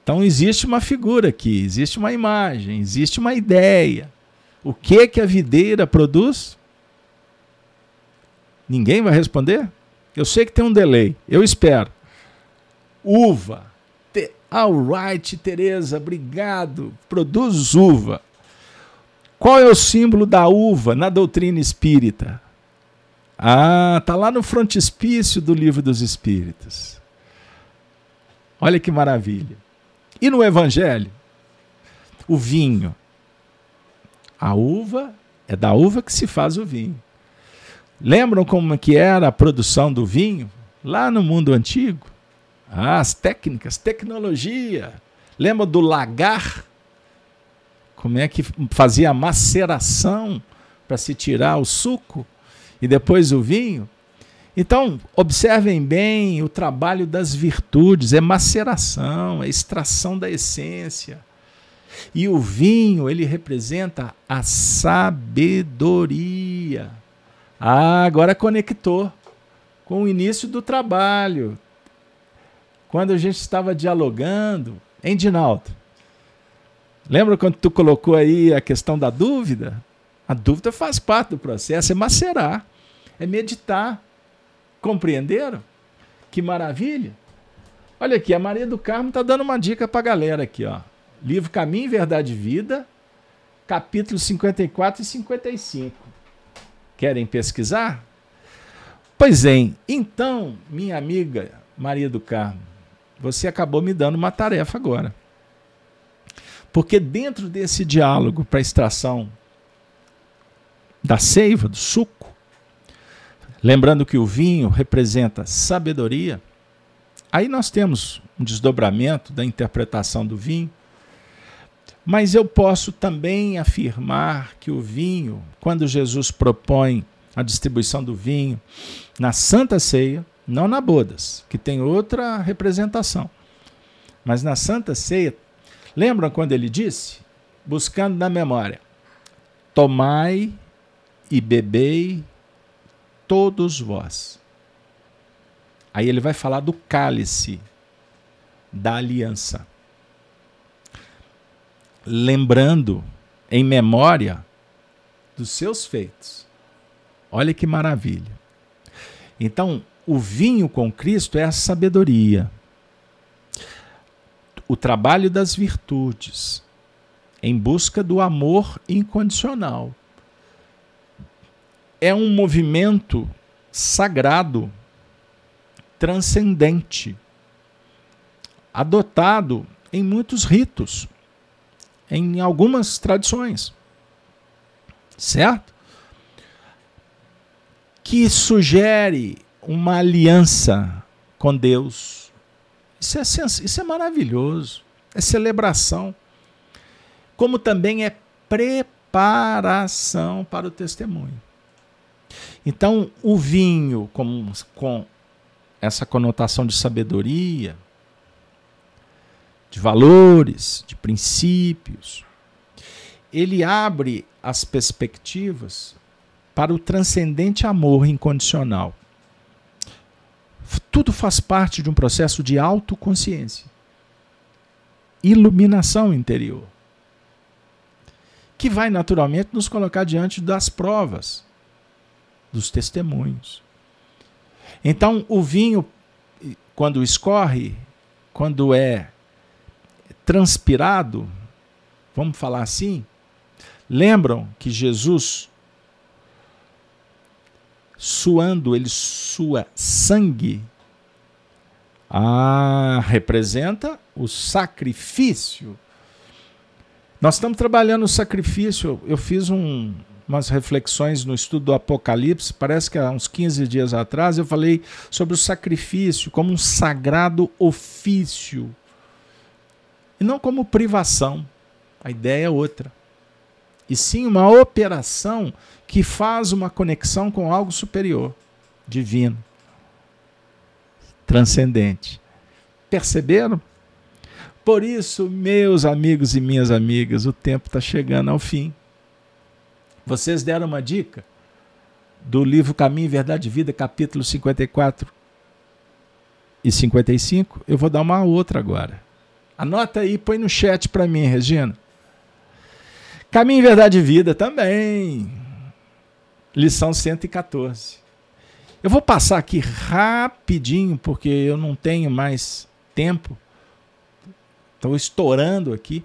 Então existe uma figura aqui, existe uma imagem, existe uma ideia. O que que a videira produz? Ninguém vai responder? Eu sei que tem um delay, eu espero. Uva. Te, right, Tereza, obrigado. Produz uva. Qual é o símbolo da uva na doutrina espírita? Ah, tá lá no frontispício do livro dos Espíritos. Olha que maravilha. E no Evangelho? O vinho. A uva é da uva que se faz o vinho. Lembram como que era a produção do vinho lá no mundo antigo? Ah, as técnicas, tecnologia. Lembra do lagar? Como é que fazia a maceração para se tirar o suco e depois o vinho? Então, observem bem o trabalho das virtudes, é maceração, é extração da essência. E o vinho, ele representa a sabedoria. Ah, agora conectou com o início do trabalho. Quando a gente estava dialogando, em Dinaldo. Lembra quando tu colocou aí a questão da dúvida? A dúvida faz parte do processo, é macerar, é meditar. Compreenderam? Que maravilha! Olha aqui, a Maria do Carmo está dando uma dica para a galera aqui, ó. Livro Caminho, Verdade e Vida, capítulos 54 e 55. Querem pesquisar? Pois é, então, minha amiga Maria do Carmo, você acabou me dando uma tarefa agora. Porque dentro desse diálogo para extração da seiva, do suco, lembrando que o vinho representa sabedoria, aí nós temos um desdobramento da interpretação do vinho. Mas eu posso também afirmar que o vinho, quando Jesus propõe a distribuição do vinho na Santa Ceia, não na bodas, que tem outra representação. Mas na Santa Ceia, lembram quando ele disse? Buscando na memória: Tomai e bebei todos vós. Aí ele vai falar do cálice da aliança. Lembrando em memória dos seus feitos. Olha que maravilha. Então, o vinho com Cristo é a sabedoria, o trabalho das virtudes, em busca do amor incondicional. É um movimento sagrado, transcendente, adotado em muitos ritos, em algumas tradições. Certo? Que sugere uma aliança com Deus. Isso é, isso é maravilhoso. É celebração. Como também é preparação para o testemunho. Então, o vinho, com, com essa conotação de sabedoria, de valores, de princípios, ele abre as perspectivas para o transcendente amor incondicional tudo faz parte de um processo de autoconsciência, iluminação interior, que vai naturalmente nos colocar diante das provas, dos testemunhos. Então, o vinho, quando escorre, quando é transpirado, vamos falar assim, lembram que Jesus suando, ele sua sangue. Ah, representa o sacrifício. Nós estamos trabalhando o sacrifício. Eu fiz um, umas reflexões no estudo do Apocalipse, parece que há uns 15 dias atrás, eu falei sobre o sacrifício como um sagrado ofício. E não como privação. A ideia é outra. E sim uma operação que faz uma conexão com algo superior, divino, transcendente. Perceberam? Por isso, meus amigos e minhas amigas, o tempo está chegando ao fim. Vocês deram uma dica do livro Caminho, Verdade e Vida, capítulo 54 e 55. Eu vou dar uma outra agora. Anota aí, põe no chat para mim, Regina. Caminho, Verdade e Vida também. Lição 114. Eu vou passar aqui rapidinho, porque eu não tenho mais tempo. Estou estourando aqui.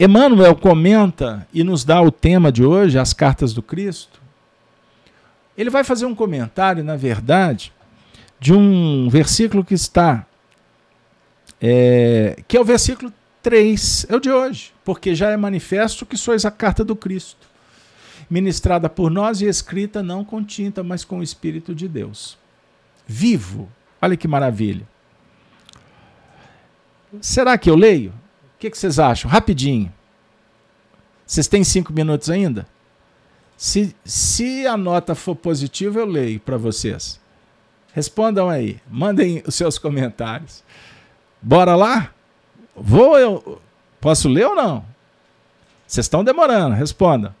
Emmanuel comenta e nos dá o tema de hoje, as cartas do Cristo. Ele vai fazer um comentário, na verdade, de um versículo que está, é, que é o versículo 3, é o de hoje, porque já é manifesto que sois a carta do Cristo, ministrada por nós e escrita não com tinta, mas com o Espírito de Deus. Vivo, olha que maravilha. Será que eu leio? O que, que vocês acham? Rapidinho. Vocês têm cinco minutos ainda? Se, se a nota for positiva, eu leio para vocês. Respondam aí, mandem os seus comentários. Bora lá? Vou eu. Posso ler ou não? Vocês estão demorando, respondam.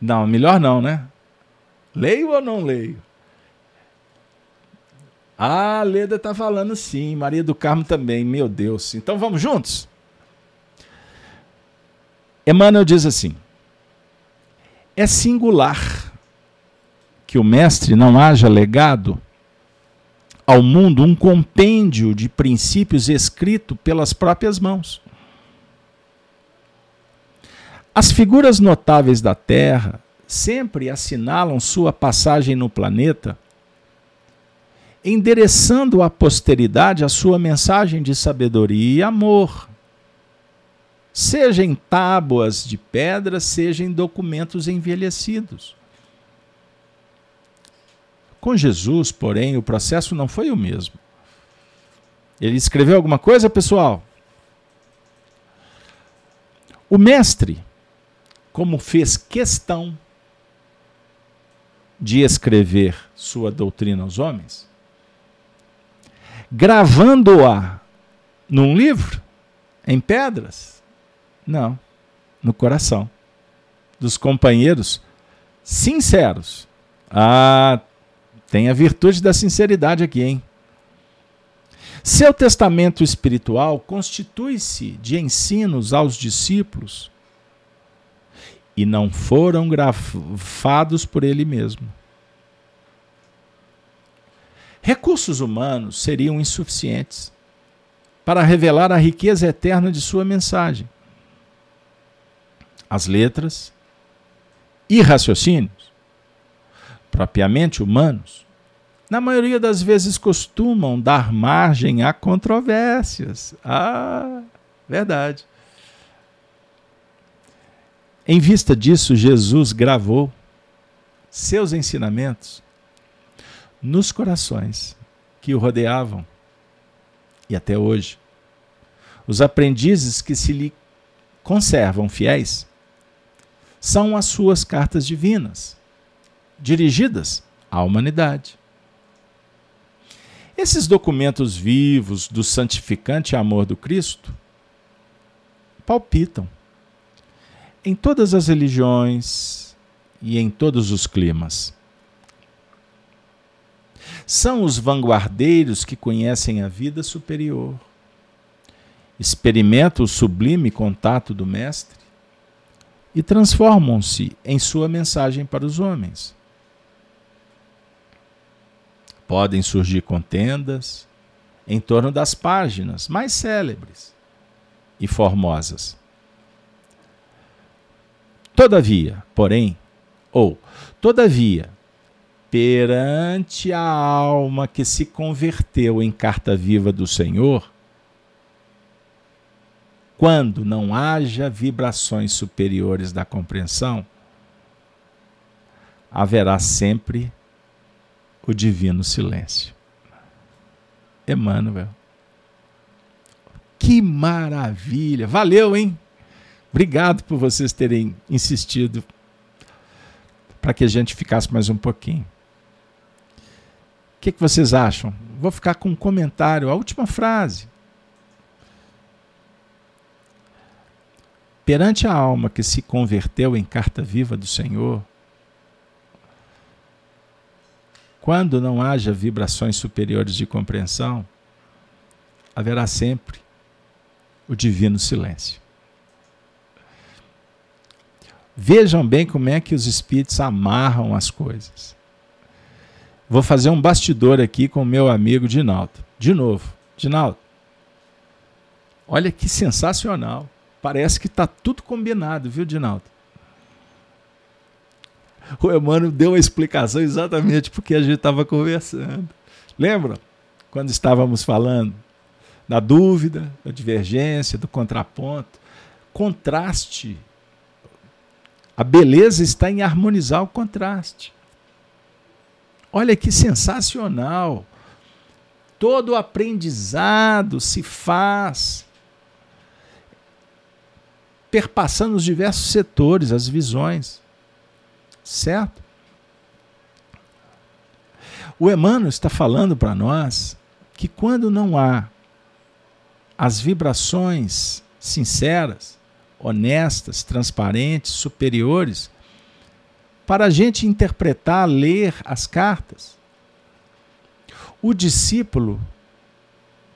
Não, melhor não, né? Leio ou não leio? Ah, Leda está falando sim, Maria do Carmo também, meu Deus. Então vamos juntos? Emmanuel diz assim: É singular que o mestre não haja legado ao mundo um compêndio de princípios escrito pelas próprias mãos. As figuras notáveis da Terra sempre assinalam sua passagem no planeta endereçando à posteridade a sua mensagem de sabedoria e amor, seja em tábuas de pedra, seja em documentos envelhecidos. Com Jesus, porém, o processo não foi o mesmo. Ele escreveu alguma coisa, pessoal? O mestre, como fez questão de escrever sua doutrina aos homens, gravando-a num livro, em pedras? Não, no coração dos companheiros sinceros. Ah, tem a virtude da sinceridade aqui, hein? Seu testamento espiritual constitui-se de ensinos aos discípulos e não foram gravados por ele mesmo. Recursos humanos seriam insuficientes para revelar a riqueza eterna de sua mensagem. As letras e raciocínios, propriamente humanos, na maioria das vezes costumam dar margem a controvérsias. Ah, verdade. Em vista disso, Jesus gravou seus ensinamentos nos corações que o rodeavam e até hoje. Os aprendizes que se lhe conservam fiéis são as suas cartas divinas, dirigidas à humanidade. Esses documentos vivos do santificante amor do Cristo palpitam em todas as religiões e em todos os climas. São os vanguardeiros que conhecem a vida superior. Experimentam o sublime contato do Mestre e transformam-se em sua mensagem para os homens. Podem surgir contendas em torno das páginas mais célebres e formosas. Todavia, porém, ou todavia, perante a alma que se converteu em carta viva do Senhor, quando não haja vibrações superiores da compreensão, haverá sempre o divino silêncio. Emmanuel. Que maravilha! Valeu, hein? Obrigado por vocês terem insistido para que a gente ficasse mais um pouquinho. O que, que vocês acham? Vou ficar com um comentário, a última frase. Perante a alma que se converteu em carta viva do Senhor, quando não haja vibrações superiores de compreensão, haverá sempre o divino silêncio. Vejam bem como é que os espíritos amarram as coisas. Vou fazer um bastidor aqui com o meu amigo Dinaldo. De novo, Dinaldo. Olha que sensacional. Parece que está tudo combinado, viu, Dinaldo? O Emmanuel deu uma explicação exatamente porque a gente estava conversando. Lembra? Quando estávamos falando da dúvida, da divergência, do contraponto. Contraste. A beleza está em harmonizar o contraste. Olha que sensacional! Todo aprendizado se faz perpassando os diversos setores, as visões. Certo? O Emmanuel está falando para nós que quando não há as vibrações sinceras, honestas, transparentes, superiores, para a gente interpretar, ler as cartas, o discípulo,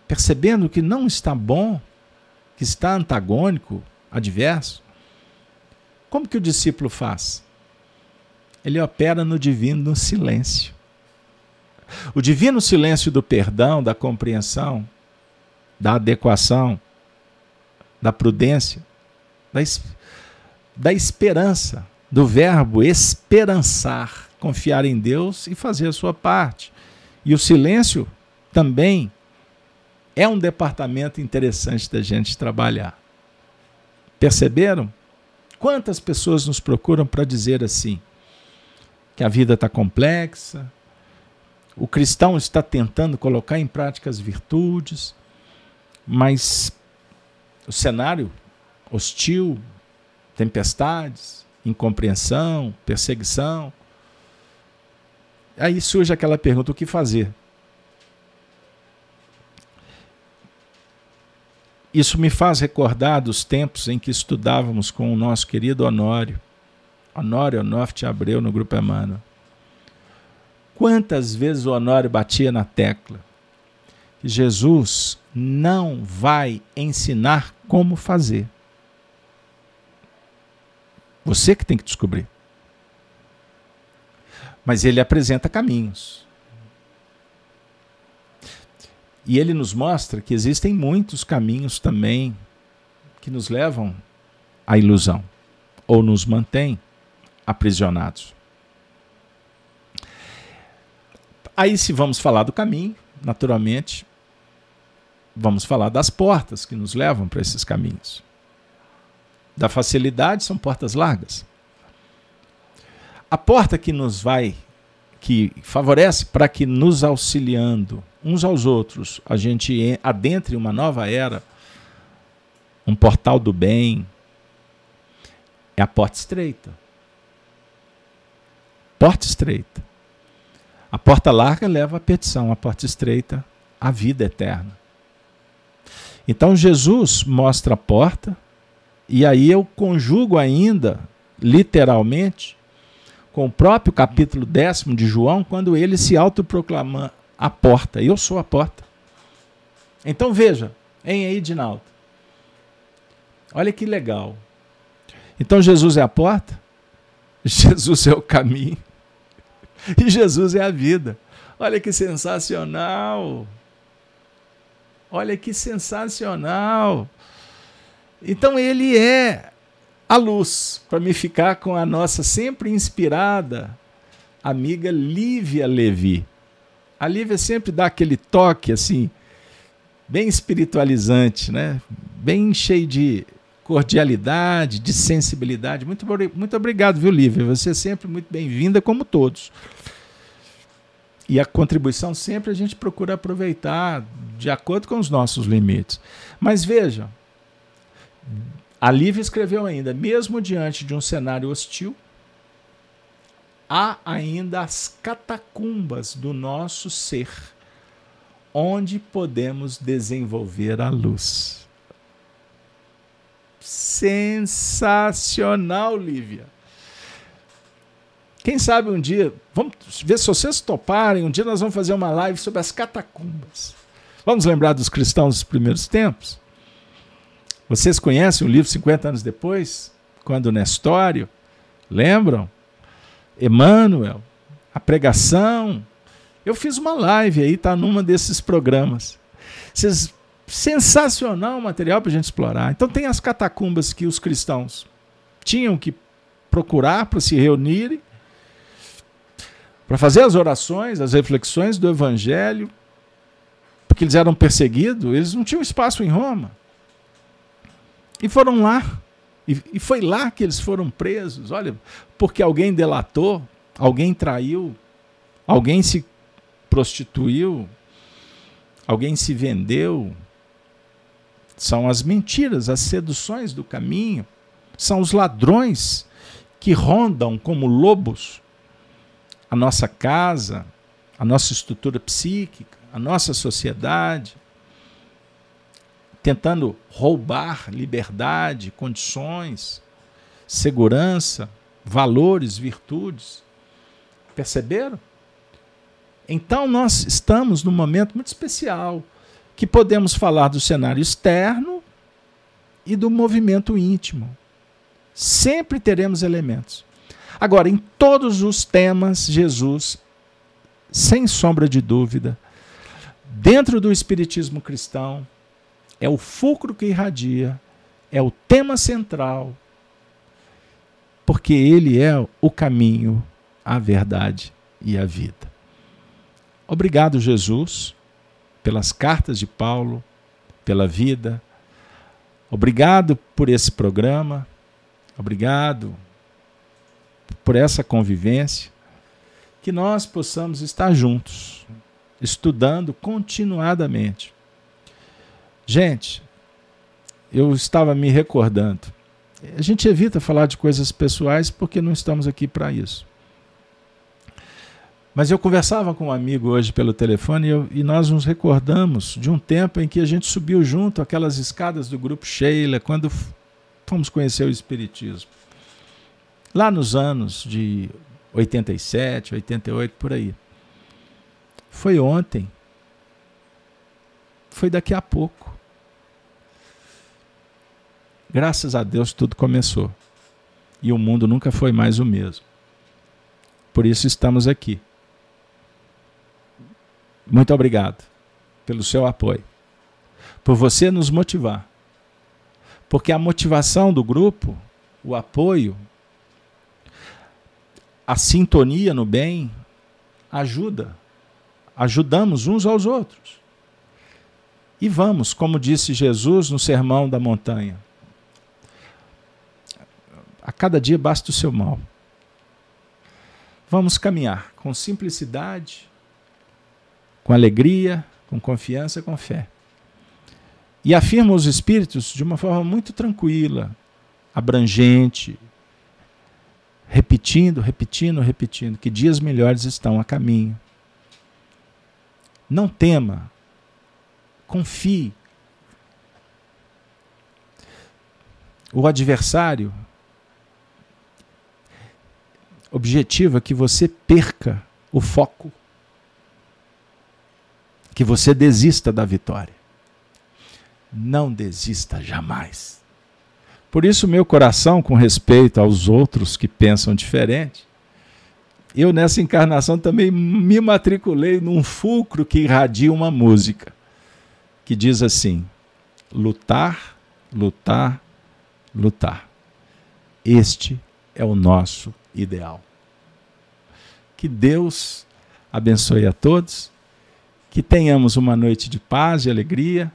percebendo que não está bom, que está antagônico, adverso, como que o discípulo faz? Ele opera no divino silêncio. O divino silêncio do perdão, da compreensão, da adequação, da prudência, da, da esperança, do verbo esperançar, confiar em Deus e fazer a sua parte. E o silêncio também é um departamento interessante da gente trabalhar. Perceberam? Quantas pessoas nos procuram para dizer assim? Que a vida está complexa, o cristão está tentando colocar em prática as virtudes, mas o cenário hostil, tempestades, incompreensão, perseguição. Aí surge aquela pergunta: o que fazer? Isso me faz recordar dos tempos em que estudávamos com o nosso querido Honório, Honório Onofre Abreu, no Grupo Emmanuel. Quantas vezes o Honório batia na tecla que Jesus não vai ensinar como fazer. Você que tem que descobrir. Mas ele apresenta caminhos. E ele nos mostra que existem muitos caminhos também que nos levam à ilusão ou nos mantêm aprisionados. Aí, se vamos falar do caminho, naturalmente, vamos falar das portas que nos levam para esses caminhos. Da facilidade são portas largas. A porta que nos vai, que favorece para que nos auxiliando uns aos outros, a gente adentre uma nova era, um portal do bem, é a porta estreita. Porta estreita. A porta larga leva à petição, a porta estreita, à vida eterna. Então Jesus mostra a porta, e aí eu conjugo ainda, literalmente, com o próprio capítulo décimo de João, quando ele se autoproclama a porta. Eu sou a porta. Então veja, hein aí, Dinaldo. Olha que legal. Então Jesus é a porta, Jesus é o caminho, e Jesus é a vida. Olha que sensacional! Olha que sensacional! Então ele é a luz, para me ficar com a nossa sempre inspirada amiga Lívia Levi. A Lívia sempre dá aquele toque assim, bem espiritualizante, né? Bem cheio de cordialidade, de sensibilidade. Muito, muito obrigado, viu, Lívia? Você é sempre muito bem-vinda, como todos. E a contribuição sempre a gente procura aproveitar de acordo com os nossos limites. Mas veja, a Lívia escreveu ainda: mesmo diante de um cenário hostil, há ainda as catacumbas do nosso ser, onde podemos desenvolver a luz. Sensacional, Lívia. Quem sabe um dia, vamos ver se vocês toparem, um dia nós vamos fazer uma live sobre as catacumbas. Vamos lembrar dos cristãos dos primeiros tempos? Vocês conhecem o livro 50 anos depois? Quando Nestório, lembram? Emmanuel, a pregação. Eu fiz uma live aí, tá numa desses programas. Vocês, sensacional material para a gente explorar. Então tem as catacumbas que os cristãos tinham que procurar para se reunirem, para fazer as orações, as reflexões do Evangelho, porque eles eram perseguidos, eles não tinham espaço em Roma. E foram lá. E, e foi lá que eles foram presos. Olha, porque alguém delatou, alguém traiu, alguém se prostituiu, alguém se vendeu. São as mentiras, as seduções do caminho, são os ladrões que rondam como lobos a nossa casa, a nossa estrutura psíquica, a nossa sociedade, tentando roubar liberdade, condições, segurança, valores, virtudes. Perceberam? Então nós estamos num momento muito especial que podemos falar do cenário externo e do movimento íntimo. Sempre teremos elementos. Agora, em todos os temas, Jesus, sem sombra de dúvida, dentro do espiritismo cristão, é o fulcro que irradia, é o tema central, porque ele é o caminho, a verdade e a vida. Obrigado, Jesus, pelas cartas de Paulo, pela vida. Obrigado por esse programa. Obrigado por essa convivência. Que nós possamos estar juntos estudando continuadamente. Gente, eu estava me recordando. A gente evita falar de coisas pessoais porque não estamos aqui para isso. Mas eu conversava com um amigo hoje pelo telefone e, eu, e, nós nos recordamos de um tempo em que a gente subiu junto aquelas escadas do grupo Sheila, quando fomos conhecer o Espiritismo. Lá nos anos de 87, 88, por aí. Foi ontem. Foi daqui a pouco. Graças a Deus tudo começou. E o mundo nunca foi mais o mesmo. Por isso estamos aqui. Muito obrigado pelo seu apoio. Por você nos motivar. Porque a motivação do grupo, o apoio, a sintonia no bem ajuda ajudamos uns aos outros. E vamos, como disse Jesus no Sermão da Montanha, a cada dia basta o seu mal. Vamos caminhar com simplicidade, com alegria, com confiança, com fé. E afirma os Espíritos de uma forma muito tranquila, abrangente, repetindo, repetindo, repetindo, que dias melhores estão a caminho. Não tema. Confie. O adversário objetivo é que você perca o foco, que você desista da vitória. Não desista jamais. Por isso, meu coração, com respeito aos outros que pensam diferente, eu nessa encarnação também me matriculei num fulcro que irradia uma música que diz assim: lutar, lutar, lutar. Este é o nosso ideal. Que Deus abençoe a todos, que tenhamos uma noite de paz e alegria.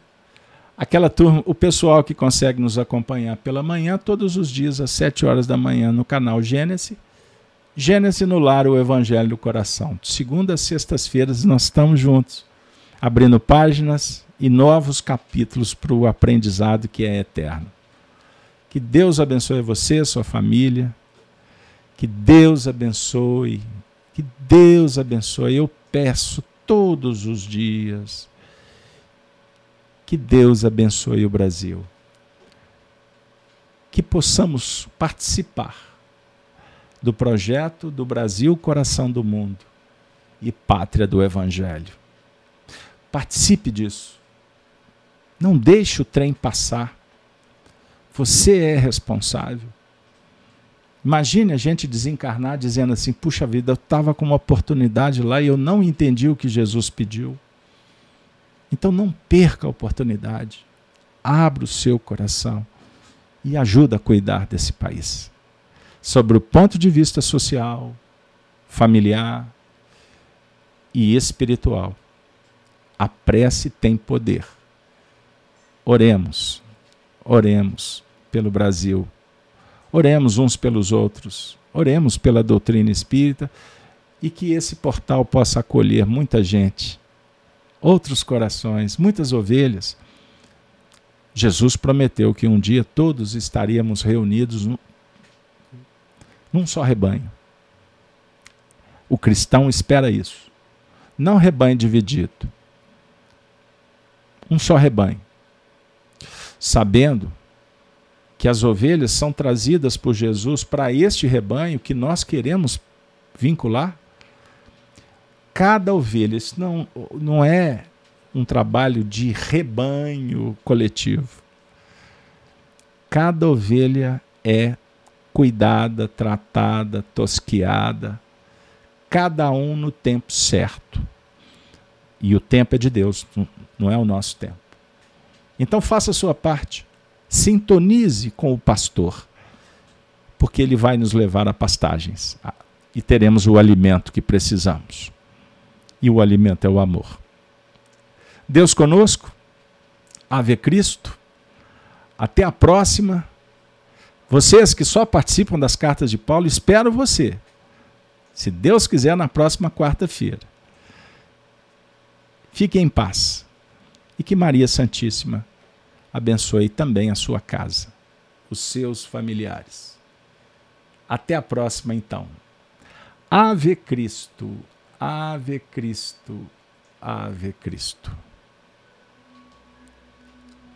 Aquela turma, o pessoal que consegue nos acompanhar pela manhã, todos os dias às sete horas da manhã no canal Gênesis Gênesis no Lar, o Evangelho do Coração. Segunda a sextas-feiras nós estamos juntos, abrindo páginas e novos capítulos para o aprendizado que é eterno. Que Deus abençoe você, sua família. Que Deus abençoe. Que Deus abençoe. Eu peço todos os dias. Que Deus abençoe o Brasil. Que possamos participar do projeto do Brasil Coração do Mundo e Pátria do Evangelho. Participe disso. Não deixe o trem passar. Você é responsável. Imagine a gente desencarnar dizendo assim: puxa vida, eu estava com uma oportunidade lá e eu não entendi o que Jesus pediu. Então não perca a oportunidade. Abra o seu coração e ajuda a cuidar desse país. Sobre o ponto de vista social, familiar e espiritual, a prece tem poder. Oremos, oremos pelo Brasil. Oremos uns pelos outros. Oremos pela doutrina espírita e que esse portal possa acolher muita gente, outros corações, muitas ovelhas. Jesus prometeu que um dia todos estaríamos reunidos num, num só rebanho. O cristão espera isso. Não rebanho dividido. Um só rebanho. Sabendo que as ovelhas são trazidas por Jesus para este rebanho que nós queremos vincular. Cada ovelha, isso não, não é um trabalho de rebanho coletivo. Cada ovelha é cuidada, tratada, tosquiada, cada um no tempo certo. E o tempo é de Deus, não é o nosso tempo. Então faça a sua parte. Sintonize com o pastor, porque ele vai nos levar a pastagens ah, e teremos o alimento que precisamos. E o alimento é o amor. Deus conosco, Ave Cristo. Até a próxima. Vocês que só participam das cartas de Paulo, espero você. Se Deus quiser, na próxima quarta-feira. Fique em paz. E que Maria Santíssima abençoe também a sua casa, os seus familiares. Até a próxima, então. Ave Cristo, Ave Cristo, Ave Cristo.